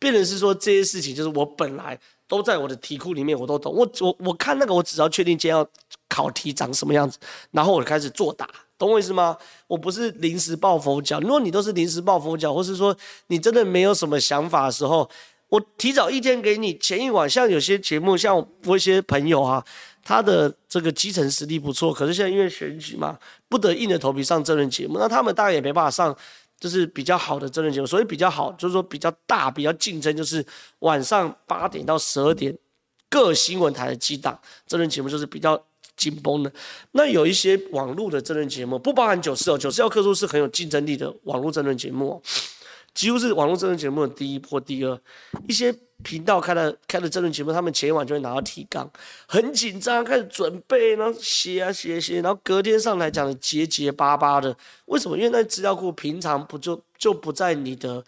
变成是说这些事情，就是我本来都在我的题库里面，我都懂。我我我看那个，我只要确定今天要考题长什么样子，然后我就开始作答，懂我意思吗？我不是临时抱佛脚。如果你都是临时抱佛脚，或是说你真的没有什么想法的时候，我提早一天给你，前一晚。像有些节目，像我一些朋友啊，他的这个基层实力不错，可是现在因为选举嘛，不得硬着头皮上政论节目，那他们当然也没办法上。就是比较好的争论节目，所以比较好，就是说比较大、比较竞争，就是晚上八点到十二点各新闻台的几档争论节目就是比较紧绷的。那有一些网络的争论节目，不包含九四哦，九四要客数是很有竞争力的网络争论节目哦。几乎是网络争论节目的第一或、第二，一些频道开了开了这轮节目，他们前一晚就会拿到提纲，很紧张，开始准备，然后写啊写写，然后隔天上来讲的结结巴巴的。为什么？因为那资料库平常不就就不在你的。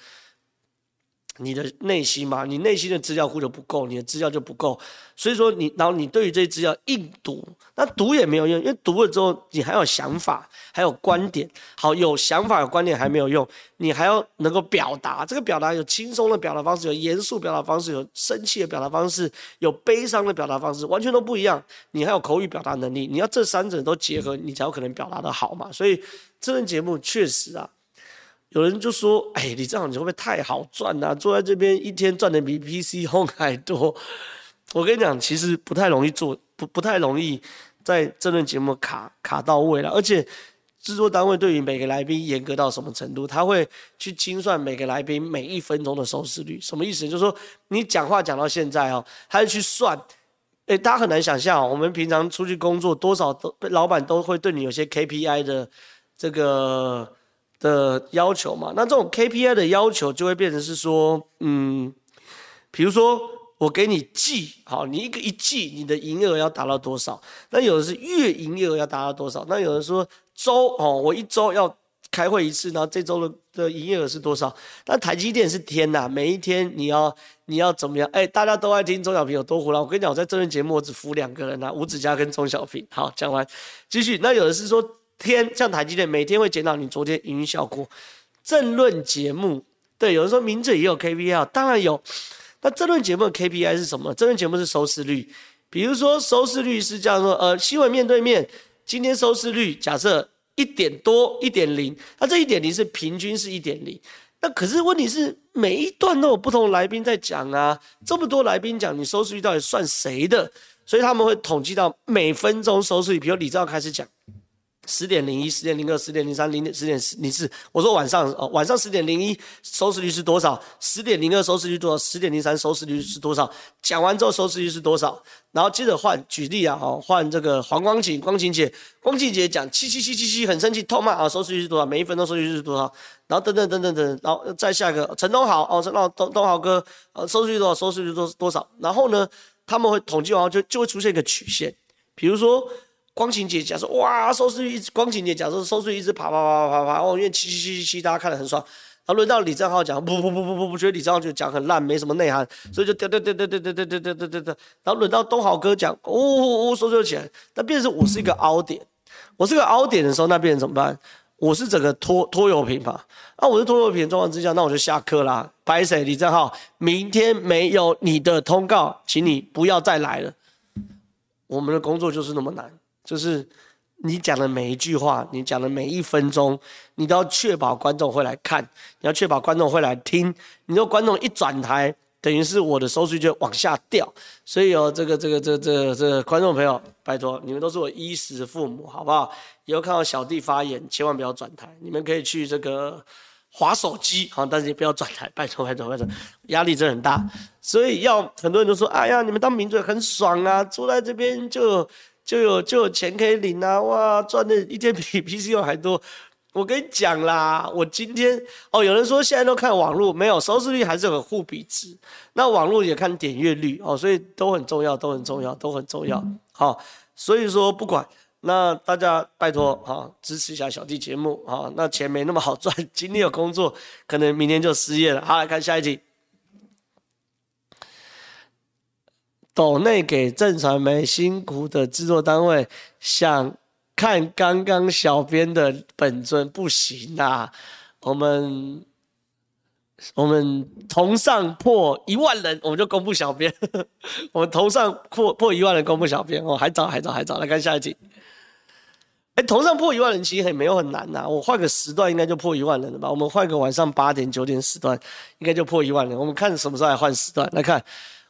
你的内心嘛，你内心的资料库就不够，你的资料就不够，所以说你，然后你对于这些资料硬读，那读也没有用，因为读了之后你还有想法，还有观点，好，有想法有观点还没有用，你还要能够表达，这个表达有轻松的表达方式，有严肃表达方式，有生气的表达方式，有悲伤的表达方式，完全都不一样。你还有口语表达能力，你要这三者都结合，你才有可能表达得好嘛。所以这档节目确实啊。有人就说：“哎，你这样你会不会太好赚啊？坐在这边一天赚的比 PC Home 还多。”我跟你讲，其实不太容易做，不不太容易在政论节目卡卡到位了。而且制作单位对于每个来宾严格到什么程度？他会去精算每个来宾每一分钟的收视率。什么意思？就是说你讲话讲到现在哦，他就去算。哎，大家很难想象哦，我们平常出去工作，多少都老板都会对你有些 KPI 的这个。的要求嘛，那这种 KPI 的要求就会变成是说，嗯，比如说我给你季，好，你一个一季你的营业额要达到多少？那有的是月营业额要达到多少？那有人说周，哦，我一周要开会一次，然后这周的的营业额是多少？那台积电是天呐，每一天你要你要怎么样？哎、大家都爱听钟小平有多胡闹。我跟你讲，我在这轮节目我只服两个人呐，吴子嘉跟钟小平。好，讲完继续。那有的是说天，像台积电每天会检讨你昨天营运效果。政论节目，对，有人说名嘴也有 KPI，当然有。那政论节目的 KPI 是什么？政论节目是收视率。比如说收视率是这样说，呃，新闻面对面今天收视率假设。一点多一点零，那这一点零是平均是一点零，那可是问题是每一段都有不同来宾在讲啊，这么多来宾讲，你收视率到底算谁的？所以他们会统计到每分钟收视率，比如李正浩开始讲。十点零一、十点零二、十点零三、零点十点零四。我说晚上哦，晚上十点零一收视率是多少？十点零二收视率多少？十点零三收视率是多少？讲完之后收视率是多少？然后接着换举例啊，哦，换这个黄光景、光景姐、光芹姐讲七七七七七很生气痛骂啊，收视率是多少？每一分钟收视率是多少？然后等等等等等，然后再下一个陈东豪哦，陈东东东豪哥呃收视率多少？收视率多多少？然后呢，他们会统计完就就会出现一个曲线，比如说。光芹姐讲说，哇，收视率一直，光芹姐讲说收视率一直爬爬爬爬爬爬，哦，因为七七七七七，大家看得很爽。然后轮到李正浩讲，不不不不不不，觉得李正浩就讲很烂，没什么内涵，所以就掉掉掉掉掉掉掉掉掉掉掉。然后轮到东豪哥讲，呜呜呜，收视率起来。那变成我是一个凹点，我是个凹点的时候，那变成怎么办？我是整个拖拖油瓶吧。那我是拖油瓶状况之下，那我就下课啦。白谁？李正浩，明天没有你的通告，请你不要再来了。我们的工作就是那么难。就是你讲的每一句话，你讲的每一分钟，你都要确保观众会来看，你要确保观众会来听。你说观众一转台，等于是我的收视就往下掉。所以哦这个这个这个这个这观众朋友，拜托你们都是我衣食父母，好不好？以后看到小弟发言，千万不要转台。你们可以去这个划手机，好，但是也不要转台，拜托拜托拜托，压力真的很大。所以要很多人都说，哎呀，你们当名嘴很爽啊，坐在这边就。就有就有钱可以领啊！哇，赚的一天比 PCO 还多。我跟你讲啦，我今天哦，有人说现在都看网络，没有收视率还是有个互比值。那网络也看点阅率哦，所以都很重要，都很重要，都很重要。好、哦，所以说不管那大家拜托哈、哦，支持一下小弟节目啊、哦。那钱没那么好赚，今天有工作，可能明天就失业了。好，来看下一题。抖内给正传媒辛苦的制作单位，想看刚刚小编的本尊不行啊！我们我们同上破一万人，我们就公布小编。我们同上破破一万人，公布小编哦，还早还早还早。来看下一题。哎，同上破一万人其实也没有很难呐，我换个时段应该就破一万人了吧？我们换个晚上八点九点时段，应该就破一万人。我们看什么时候来换时段？来看。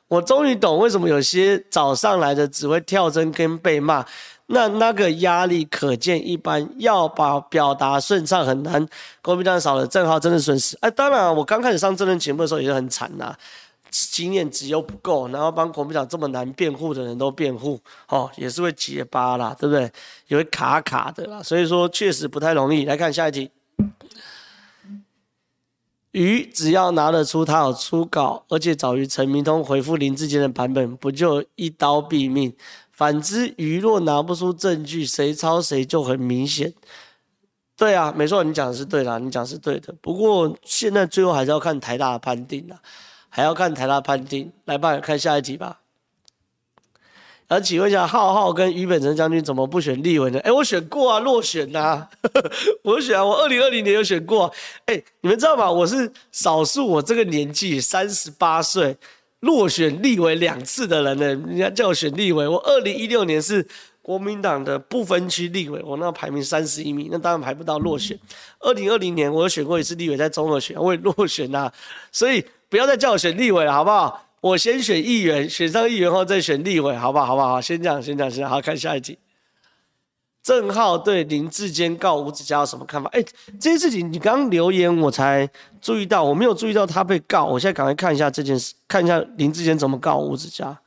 我终于懂为什么有些早上来的只会跳针跟被骂，那那个压力可见一斑，要把表达顺畅很难。国民党少了正浩真的损失。哎，当然，我刚开始上这轮节目的时候也是很惨呐，经验值又不够，然后帮国民党这么难辩护的人都辩护，哦，也是会结巴啦，对不对？也会卡卡的啦，所以说确实不太容易。来看下一题。鱼只要拿得出他有初稿，而且早于陈明通回复林志坚的版本，不就一刀毙命？反之，鱼若拿不出证据，谁抄谁就很明显。对啊，没错，你讲的是对的，你讲是对的。不过现在最后还是要看台大的判定啦，还要看台大判定。来吧，看下一题吧。而请问一下，浩浩跟于本成将军怎么不选立委呢？哎，我选过啊，落选呐、啊，我选啊，我二零二零年有选过、啊。哎，你们知道吗？我是少数，我这个年纪三十八岁落选立委两次的人呢。人家叫我选立委，我二零一六年是国民党的不分区立委，我那排名三十一名，那当然排不到落选。二零二零年我有选过一次立委，在中和选，我也落选呐、所以不要再叫我选立委了，好不好？我先选议员，选上议员后再选立委，好不好？好不好？先这样，先这样，先好，看下一题。郑浩对林志坚告吴子嘉有什么看法？哎，这件事情你刚留言我才注意到，我没有注意到他被告。我现在赶快看一下这件事，看一下林志坚怎么告吴子嘉。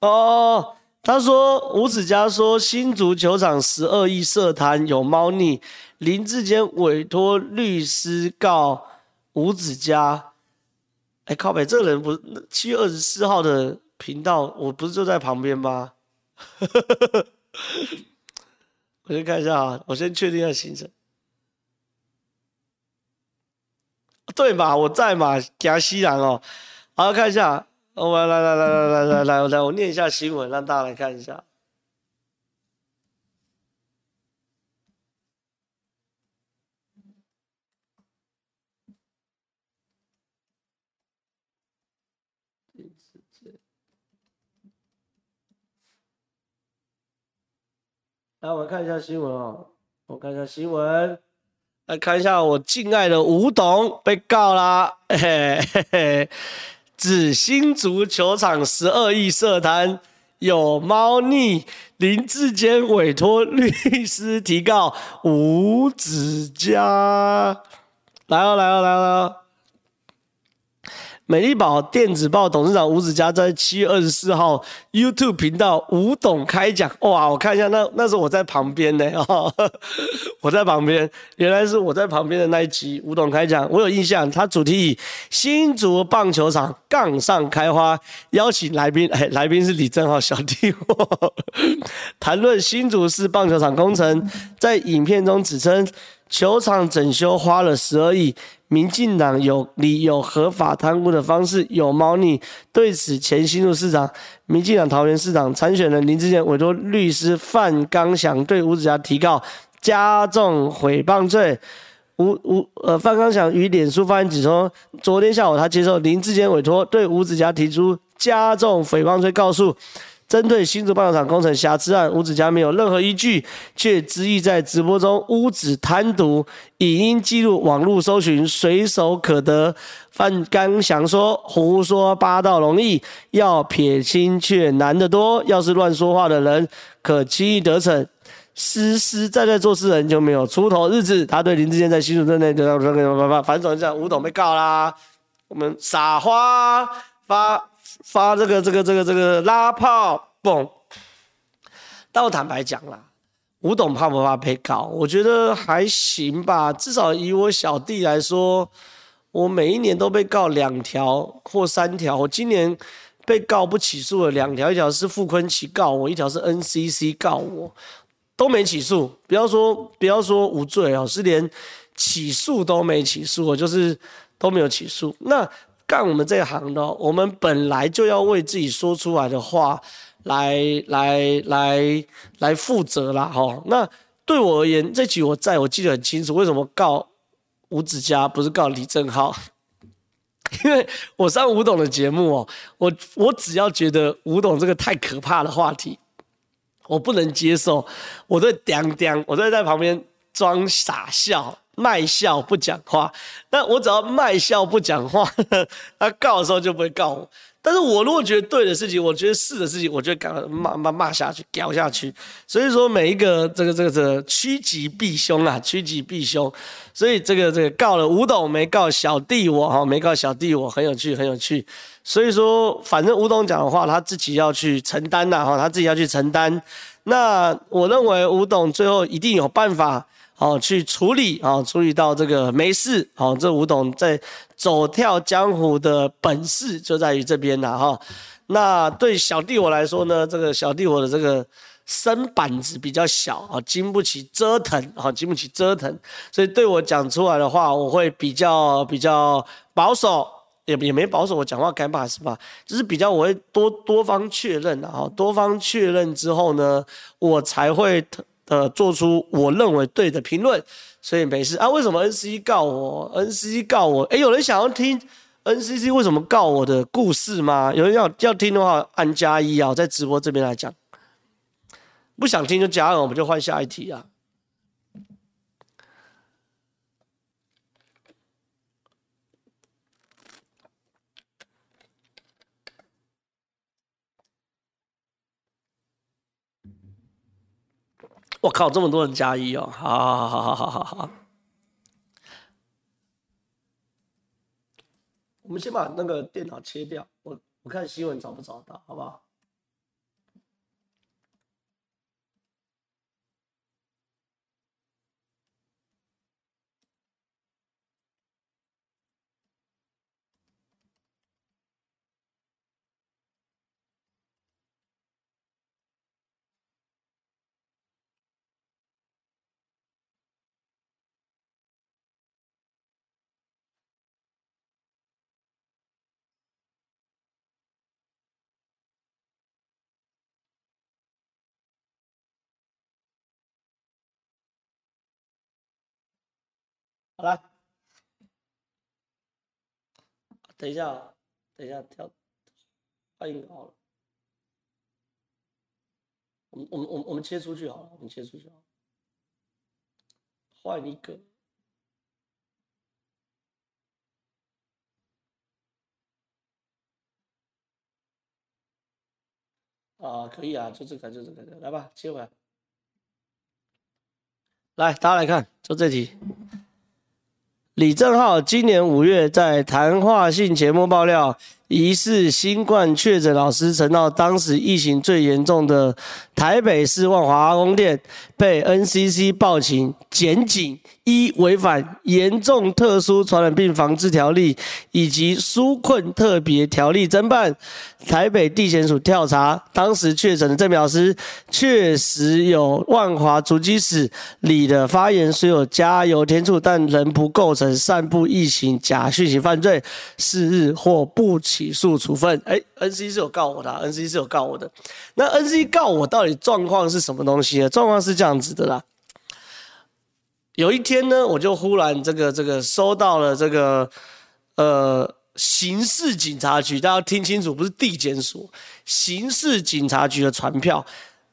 哦，他说吴子嘉说新足球场十二亿涉贪有猫腻。林志坚委托律师告吴子嘉，哎靠北，这个人不是七月二十四号的频道，我不是就在旁边吗？我先看一下啊，我先确定一下行程。对嘛，我在嘛，加西兰哦。好，看一下，我来来来来来来来来，我来我念一下新闻，让大家来看一下。来，我们看一下新闻哦。我看一下新闻。来看一下我敬爱的吴董被告啦，嘿嘿嘿，紫星足球场十二亿涉贪有猫腻，林志坚委托律师提告吴子嘉，来哦来哦来哦。美丽宝电子报董事长吴子嘉在七月二十四号 YouTube 频道吴董开讲，哇！我看一下，那那是我在旁边呢，哦，我在旁边，原来是我在旁边的那一集吴董开讲，我有印象。他主题以新竹棒球场杠上开花，邀请来宾，哎，来宾是李正浩小弟我，谈论新竹市棒球场工程，在影片中指称球场整修花了十二亿。民进党有理有合法贪污的方式有猫腻，对此前新竹市长、民进党桃园市长参选人林志坚委托律师范刚祥对吴子嘉提告加重诽谤罪。吴吴呃范刚祥与脸书发言指出，昨天下午他接受林志坚委托对吴子嘉提出加重诽谤罪告诉。针对新竹棒球场工程瑕疵案，吴子嘉没有任何依据，却执意在直播中污指贪渎，影音记录、网络搜寻随手可得。范纲祥说：“胡说八道容易，要撇清却难得多。要是乱说话的人，可轻易得逞；实实在在做事人就没有出头日子。”他对林志坚在新竹镇内的反总讲吴董被告啦，我们撒花发。发这个这个这个这个拉炮嘣，但我坦白讲啦，吴董怕不怕被告？我觉得还行吧，至少以我小弟来说，我每一年都被告两条或三条，我今年被告不起诉了两条，一条是傅崐萁告我，一条是 NCC 告我，都没起诉。不要说不要说无罪哦，是连起诉都没起诉，我就是都没有起诉。那。干我们这一行的，我们本来就要为自己说出来的话来来来来负责啦，哈。那对我而言，这集我在我记得很清楚，为什么告吴子嘉不是告李正浩？因为我上吴董的节目哦，我我只要觉得吴董这个太可怕的话题，我不能接受，我在叮叮，我在在旁边装傻笑。卖笑不讲话，那我只要卖笑不讲话，他告的时候就不会告我。但是我如果觉得对的事情，我觉得是的事情，我就敢骂骂骂下去，屌下去。所以说每一个这个这个这个趋吉避凶啊，趋吉避凶。所以这个这个告了吴董，没告小弟我哈，没告小弟我，很有趣，很有趣。所以说反正吴董讲的话，他自己要去承担呐哈，他自己要去承担。那我认为吴董最后一定有办法。哦，去处理啊，处理到这个没事。好，这吴董在走跳江湖的本事就在于这边了哈。那对小弟我来说呢，这个小弟我的这个身板子比较小啊，经不起折腾啊，经不起折腾，所以对我讲出来的话，我会比较比较保守，也也没保守，我讲话该骂是吧？就是比较我会多多方确认啊，多方确认之后呢，我才会。呃，做出我认为对的评论，所以没事啊。为什么 NCC 告我？NCC 告我？哎，有人想要听 NCC 为什么告我的故事吗？有人要要听的话，按加一啊，在直播这边来讲。不想听就加二，我们就换下一题啊。我靠，这么多人加一哦！好好好好好好好，我们先把那个电脑切掉，我我看新闻找不找到，好不好？来，等一下，等一下，跳，欢迎好了。我们我们我们我们切出去好了，我们切出去好了。换一个。啊，可以啊，就这个，就这个，来吧，切回来。来，大家来看，就这题。李正浩今年五月在谈话性节目爆料，疑似新冠确诊老师曾到当时疫情最严重的台北市万华阿公店，被 NCC 报警检警依违反严重特殊传染病防治条例以及纾困特别条例侦办。台北地检署调查，当时确诊的这名老师确实有万华足迹史里的发言虽有加油添醋，但仍不构成散布疫情假讯息犯罪，是日或不起诉处分。哎，NC 是有告我的，NC 是有告我的。那 NC 告我到底状况是什么东西呢？状况是这样子的啦。有一天呢，我就忽然这个这个收到了这个呃。刑事警察局，大家听清楚，不是地检署，刑事警察局的传票，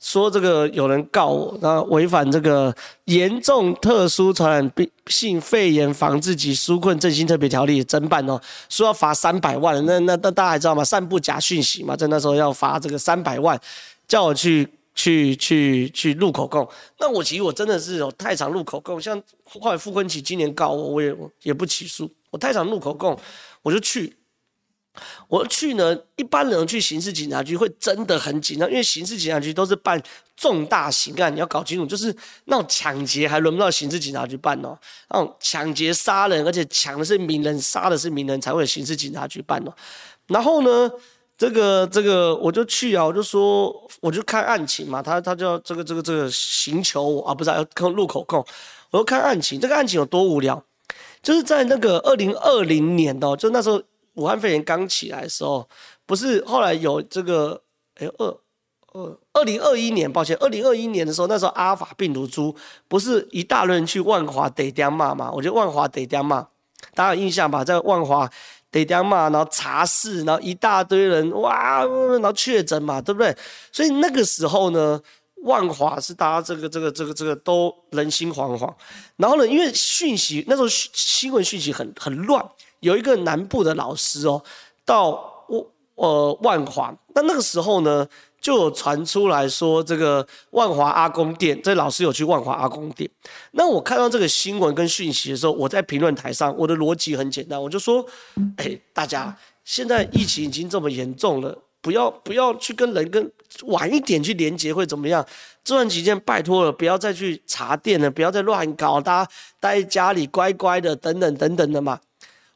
说这个有人告我，然后违反这个严重特殊传染病性肺炎防治及纾困振兴特别条例侦办哦，说要罚三百万，那那那大家知道吗？散布假讯息嘛，在那时候要罚这个三百万，叫我去去去去录口供。那我其实我真的是有太常录口供，像后来傅昆萁今年告我，我也我也不起诉，我太常录口供。我就去，我去呢。一般人去刑事警察局会真的很紧张，因为刑事警察局都是办重大刑案，你要搞清楚，就是那种抢劫还轮不到刑事警察局办哦。那种抢劫杀人，而且抢的是名人，杀的是名人，才会有刑事警察局办哦。然后呢，这个这个我就去啊，我就说我就看案情嘛，他他就这个这个这个刑求我啊，不是要录口供，我就看案情，这个案情有多无聊。就是在那个二零二零年哦，就那时候武汉肺炎刚起来的时候，不是后来有这个哎二二二零二一年，抱歉，二零二一年的时候，那时候阿尔法病毒株不是一大轮去万华得掉骂嘛？我觉得万华得掉骂，大家有印象吧？在万华得掉骂，然后茶室，然后一大堆人哇，然后确诊嘛，对不对？所以那个时候呢。万华是大家这个这个这个这个都人心惶惶，然后呢，因为讯息那时候新闻讯息很很乱，有一个南部的老师哦，到呃万华，那那个时候呢，就有传出来说这个万华阿公店，这老师有去万华阿公店。那我看到这个新闻跟讯息的时候，我在评论台上，我的逻辑很简单，我就说，哎，大家现在疫情已经这么严重了。不要不要去跟人跟晚一点去连接会怎么样？这段期间拜托了，不要再去查店了，不要再乱搞，大家待在家里乖乖的，等等等等的嘛。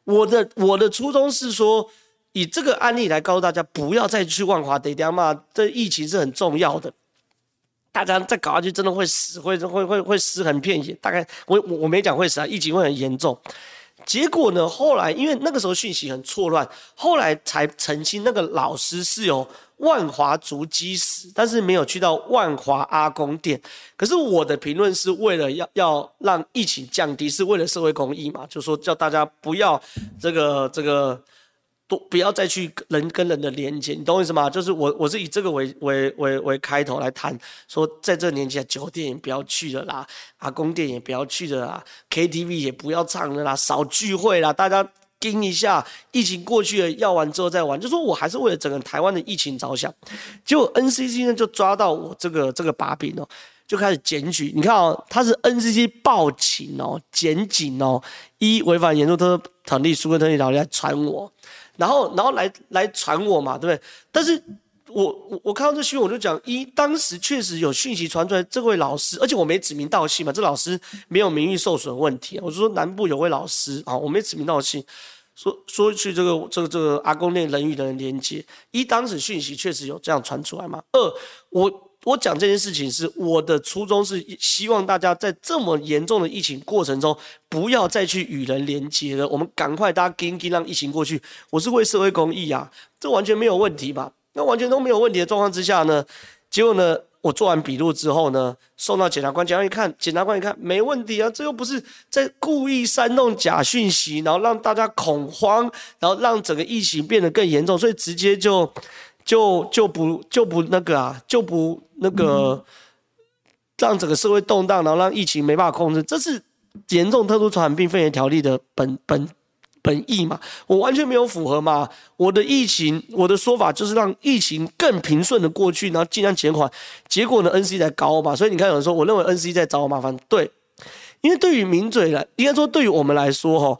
我的我的初衷是说，以这个案例来告诉大家，不要再去万华得掉嘛。这疫情是很重要的，大家再搞下去真的会死，会会会会尸横遍野。大概我我我没讲会死啊，疫情会很严重。结果呢？后来因为那个时候讯息很错乱，后来才澄清那个老师是有万华足迹史，但是没有去到万华阿公店。可是我的评论是为了要要让疫情降低，是为了社会公益嘛，就说叫大家不要这个这个。都不要再去人跟人的连接，你懂我意思吗？就是我我是以这个为为为为开头来谈，说在这个年纪啊，酒店也不要去了啦，啊，宫殿也不要去了啦，KTV 也不要唱了啦，少聚会啦，大家盯一下，疫情过去了，要完之后再玩。就说我还是为了整个台湾的疫情着想，结果 NCC 呢就抓到我这个这个把柄哦，就开始检举。你看哦，他是 NCC 报警哦，检警哦，一违反严重特殊条例、纾困特别条例来传我。然后，然后来来传我嘛，对不对？但是我我我看到这新闻，我就讲一，当时确实有讯息传出来，这位老师，而且我没指名道姓嘛，这老师没有名誉受损问题。我就说南部有位老师啊，我没指名道姓，说说去这个这个这个阿公店人与人连接，一当时讯息确实有这样传出来嘛。二我。我讲这件事情是我的初衷，是希望大家在这么严重的疫情过程中，不要再去与人连接了。我们赶快大家跟跟让疫情过去。我是为社会公益啊，这完全没有问题吧？那完全都没有问题的状况之下呢，结果呢我做完笔录之后呢，送到检察官，检察官一看，检察官一看没问题啊，这又不是在故意煽动假讯息，然后让大家恐慌，然后让整个疫情变得更严重，所以直接就就就不就不那个啊，就不那个让整个社会动荡，然后让疫情没办法控制，这是严重特殊传染病肺炎条例的本本。本意嘛，我完全没有符合嘛。我的疫情，我的说法就是让疫情更平顺的过去，然后尽量减缓。结果呢，NC 在搞我嘛，所以你看有人说，我认为 NC 在找我麻烦。对，因为对于名嘴来，应该说对于我们来说，哈，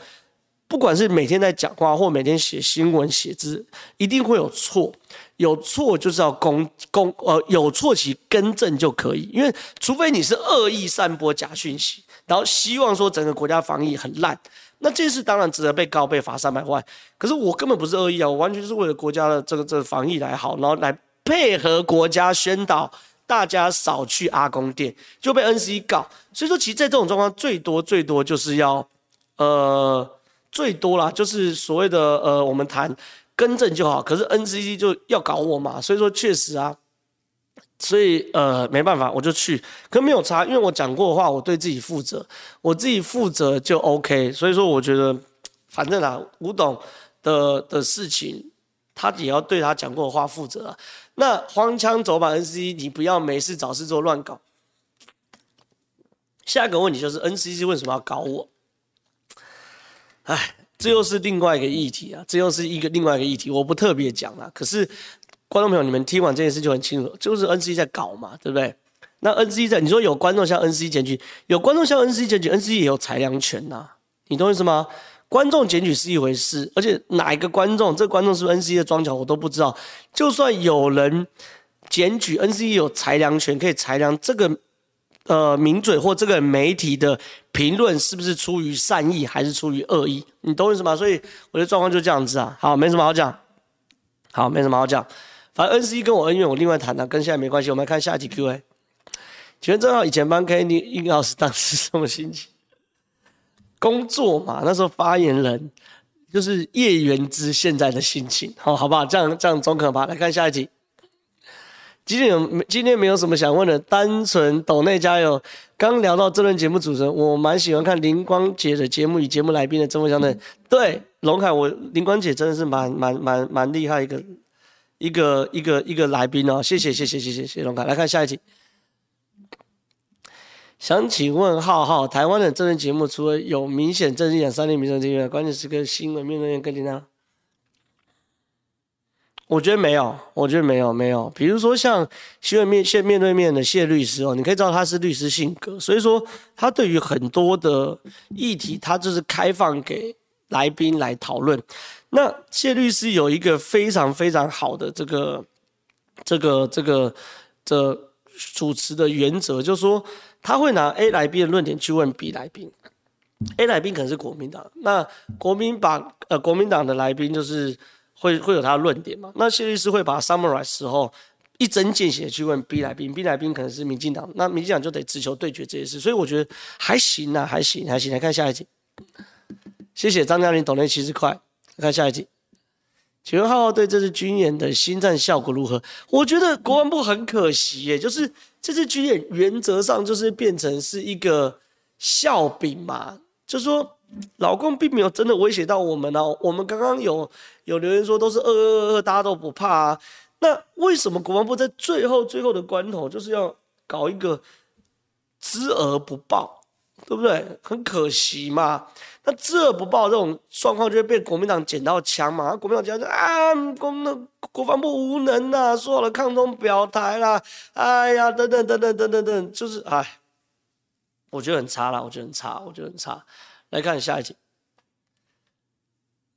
不管是每天在讲话或每天写新闻写字，一定会有错，有错就是要公公呃，有错其更正就可以。因为除非你是恶意散播假讯息，然后希望说整个国家防疫很烂。那这件事当然值得被告被罚三百万，可是我根本不是恶意啊，我完全是为了国家的这个这个防疫来好，然后来配合国家宣导大家少去阿公店，就被 NC 告。所以说，其实，在这种状况，最多最多就是要，呃，最多啦，就是所谓的呃，我们谈更正就好。可是 NCC 就要搞我嘛，所以说确实啊。所以呃没办法，我就去，可没有差，因为我讲过的话，我对自己负责，我自己负责就 OK。所以说我觉得，反正啊，吴董的的事情，他也要对他讲过的话负责。那荒腔走板 NCC，你不要没事找事做乱搞。下一个问题就是 NCC 为什么要搞我？哎，这又是另外一个议题啊，这又是一个另外一个议题，我不特别讲了。可是。观众朋友，你们听完这件事就很清楚，就是 N C 在搞嘛，对不对？那 N C 在，你说有观众向 N C 检举，有观众向 N C 检举，N C 也有裁量权呐、你懂意思吗？观众检举是一回事，而且哪一个观众，这观众是不是 N C 的庄脚，我都不知道。就算有人检举 N C 有裁量权，可以裁量这个呃名嘴或这个媒体的评论是不是出于善意还是出于恶意，你懂我意思吗？所以我的状况就这样子啊，好，没什么好讲，好，没什么好讲。反正 N C 跟我恩怨，我另外谈了，跟现在没关系。我们来看下一题 Q&A。请问正好以前帮 Kenny 应老师当时什么心情？工作嘛，那时候发言人就是叶元之现在的心情，好，好不好？这样这样总可怕。来看下一题。今天有今天没有什么想问的，单纯抖内加油。刚聊到这轮节目主持人，我蛮喜欢看林光姐的节目与节目来宾的针锋相对。嗯、对，龙凯，我林光姐真的是蛮蛮蛮蛮厉害一个。一个一个一个来宾哦，谢谢谢谢谢谢谢龙凯，来看下一题。想请问浩浩，台湾的政治节目除了有明显政治影响、三立民生之外，关键是个新闻面对面跟进呢？我觉得没有，我觉得没有没有。比如说像新闻面线面对面的谢律师哦，你可以知道他是律师性格，所以说他对于很多的议题，他就是开放给来宾来讨论。那谢律师有一个非常非常好的这个、这个、这个的主持的原则，就是说他会拿 A 来宾的论点去问 B 来宾，A 来宾可能是国民党，那国民把呃国民党的来宾就是会会有他的论点嘛，那谢律师会把 summarize 时候一针见血去问 B 来宾，B 来宾可能是民进党，那民进党就得直球对决这件事，所以我觉得还行啊，还行还行，来看下一集，谢谢张嘉玲，懂内七十块。看下一题，请问浩浩对这次军演的心战效果如何？我觉得国防部很可惜耶，就是这次军演原则上就是变成是一个笑柄嘛，就是说老共并没有真的威胁到我们哦。我们刚刚有有留言说都是二二二，大家都不怕啊。那为什么国防部在最后最后的关头就是要搞一个知而不报，对不对？很可惜嘛。那知而不报这种状况，就会被国民党捡到枪嘛？国民党讲啊，国那国防部无能呐、啊，说好了抗中表态啦，哎呀，等等等等等等等，就是哎，我觉得很差啦，我觉得很差，我觉得很差。来看下一题，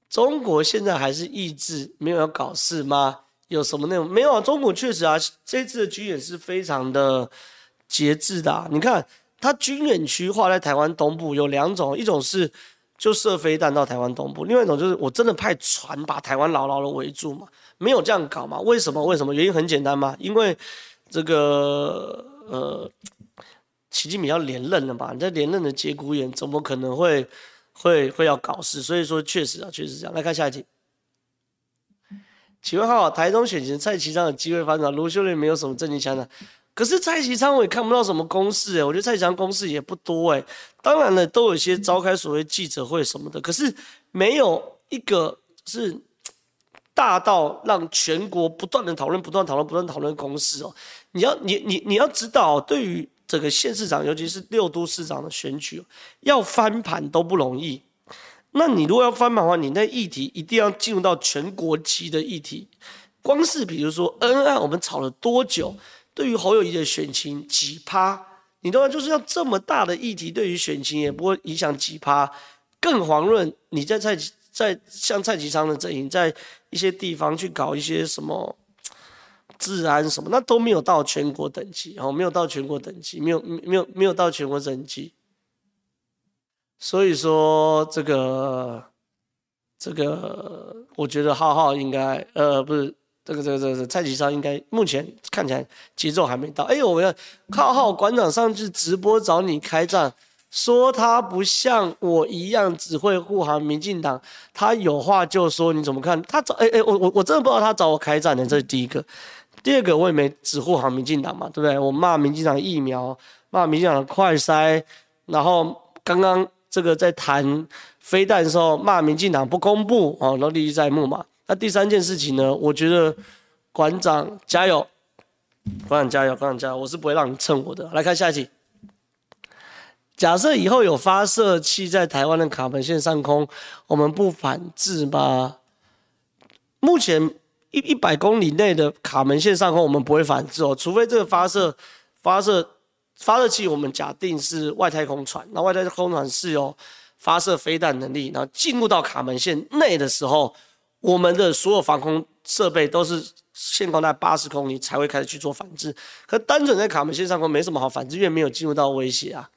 中国现在还是意志没有要搞事吗？有什么内容？没有啊，中国确实啊，这次的军演是非常的节制的、啊。你看，它军演区划在台湾东部有两种，一种是。就射飞弹到台湾东部，另外一种就是我真的派船把台湾牢牢的围住嘛，没有这样搞嘛？为什么？为什么？原因很简单嘛，因为这个呃，习近平要连任了嘛，你在连任的节骨眼，怎么可能会会会要搞事？所以说，确实啊，确实这样。来看下一题，请问号台中选前蔡其昌有机会发展，卢秀莲没有什么政绩强的，可是蔡其昌我也看不到什么攻势哎，我觉得蔡其昌攻势也不多哎。当然了，都有一些召开所谓记者会什么的，可是没有一个是大到让全国不断的讨论、不断讨论、不断讨论攻势哦。你要你你你要知道，对于这个县市长，尤其是六都市长的选举，要翻盘都不容易。那你如果要翻盘的话，你那议题一定要进入到全国级的议题。光是比如说恩爱，我们吵了多久？对于侯友宜的选情几趴？你懂吗？就是要这么大的议题，对于选情也不会影响几趴。更遑论你在蔡在像蔡其昌的阵营，在一些地方去搞一些什么治安什么，那都没有到全国等级哦，没有到全国等级，没有没有没有到全国等级。所以说这个这个，我觉得浩浩应该呃不是这个这个这个蔡其超应该目前看起来节奏还没到。哎呦，我要浩浩馆长上去直播找你开战，说他不像我一样只会护航民进党，他有话就说，你怎么看？他找哎哎我我我真的不知道他找我开战的，这是第一个。第二个我也没只护航民进党嘛，对不对？我骂民进党疫苗，骂民进党的快筛，然后刚刚。这个在谈飞弹的时候骂民进党不公布哦，都历历在目嘛。那第三件事情呢？我觉得馆长加油，馆长加油，馆长加油！我是不会让你蹭我的。来看下一题。假设以后有发射器在台湾的卡门线上空，我们不反制吗？目前一一百公里内的卡门线上空，我们不会反制哦，除非这个发射发射。发射器我们假定是外太空船，那外太空船是有发射飞弹能力，然后进入到卡门线内的时候，我们的所有防空设备都是限空在八十公里才会开始去做反制。可单纯在卡门线上空没什么好反制，因为没有进入到威胁啊。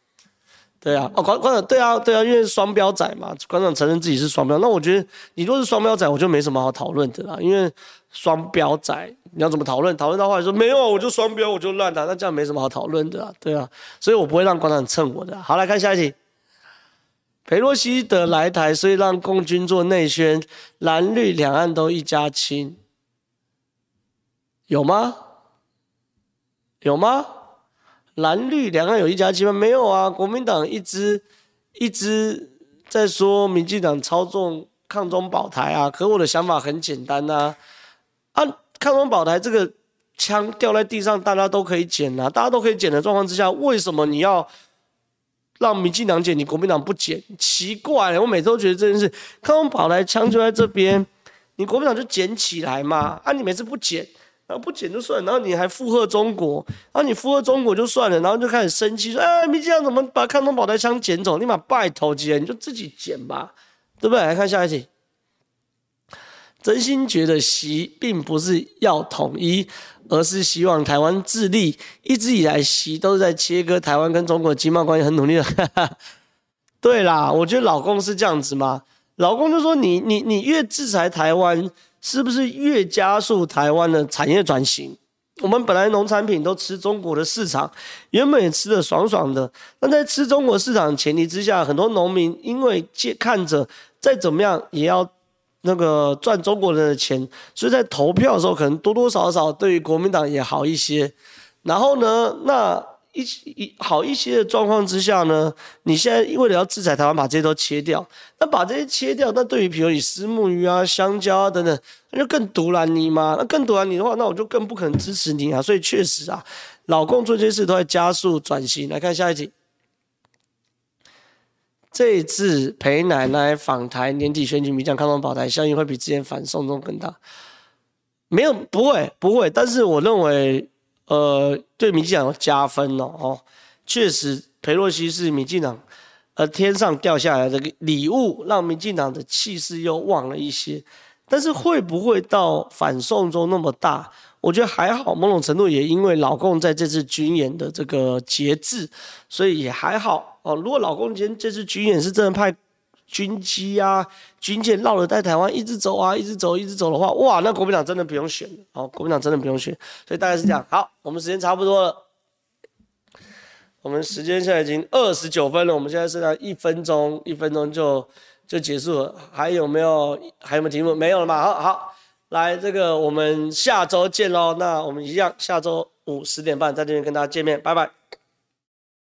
对啊，哦，馆馆长，对啊，对啊，因为双标仔嘛，馆长承认自己是双标。那我觉得你若是双标仔，我就没什么好讨论的啦，因为双标仔。你要怎么讨论？讨论到后来说没有，我就双标，我就烂打，那这样没什么好讨论的啊，对啊，所以我不会让馆长蹭我的。好，来看下一题。裴洛西的来台，所以让共军做内宣，蓝绿两岸都一家亲，有吗？有吗？蓝绿两岸有一家亲吗？没有啊，国民党一直一直在说民进党操纵抗中保台啊，可我的想法很简单呐，啊。啊抗中保台这个枪掉在地上，大家都可以捡啊，大家都可以捡的状况之下，为什么你要让民进党捡，你国民党不捡？奇怪，我每次都觉得这件事，抗中保台枪就在这边，你国民党就捡起来嘛。啊，你每次不捡，然后不捡就算，然后你还附和中国，然后你附和中国就算了，然后就开始生气说，哎，民进党怎么把抗中保台枪捡走？你把拜头接，你就自己捡吧，对不对？来看下一题。真心觉得习并不是要统一，而是希望台湾自立。一直以来，习都是在切割台湾跟中国经贸关系，很努力的。对啦，我觉得老公是这样子嘛。老公就说你：“你你越制裁台湾，是不是越加速台湾的产业转型？我们本来农产品都吃中国的市场，原本也吃得爽爽的。那在吃中国市场的前提之下，很多农民因为见看着再怎么样也要。”那个赚中国人的钱，所以在投票的时候，可能多多少少对于国民党也好一些。然后呢，那一一好一些的状况之下呢，你现在为了要制裁台湾，把这些都切掉，那把这些切掉，那对于比如你虱目鱼啊、香蕉啊等等，那就更毒烂你嘛。那更毒烂你的话，那我就更不可能支持你啊。所以确实啊，老共做这些事都在加速转型。来看下一题。这一次裴奶奶访台年底选举，民进党抗中保台效应会比之前反送中更大？没有，不会，不会。但是我认为，呃，对民进党加分哦。哦，确实，裴洛西是民进党，呃，天上掉下来的礼物，让民进党的气势又旺了一些。但是会不会到反送中那么大？我觉得还好，某种程度也因为老共在这次军演的这个节制，所以也还好。哦，如果老公今天这次军演是真的派军机啊、军舰绕着在台湾一直走啊、一直走、一直走的话，哇，那国民党真的不用选了。哦，国民党真的不用选，所以大概是这样。好，我们时间差不多了，我们时间现在已经二十九分了，我们现在剩下一分钟，一分钟就就结束了。还有没有？还有没有题目？没有了嘛？好好，来，这个我们下周见喽。那我们一样，下周五十点半在这边跟大家见面，拜拜。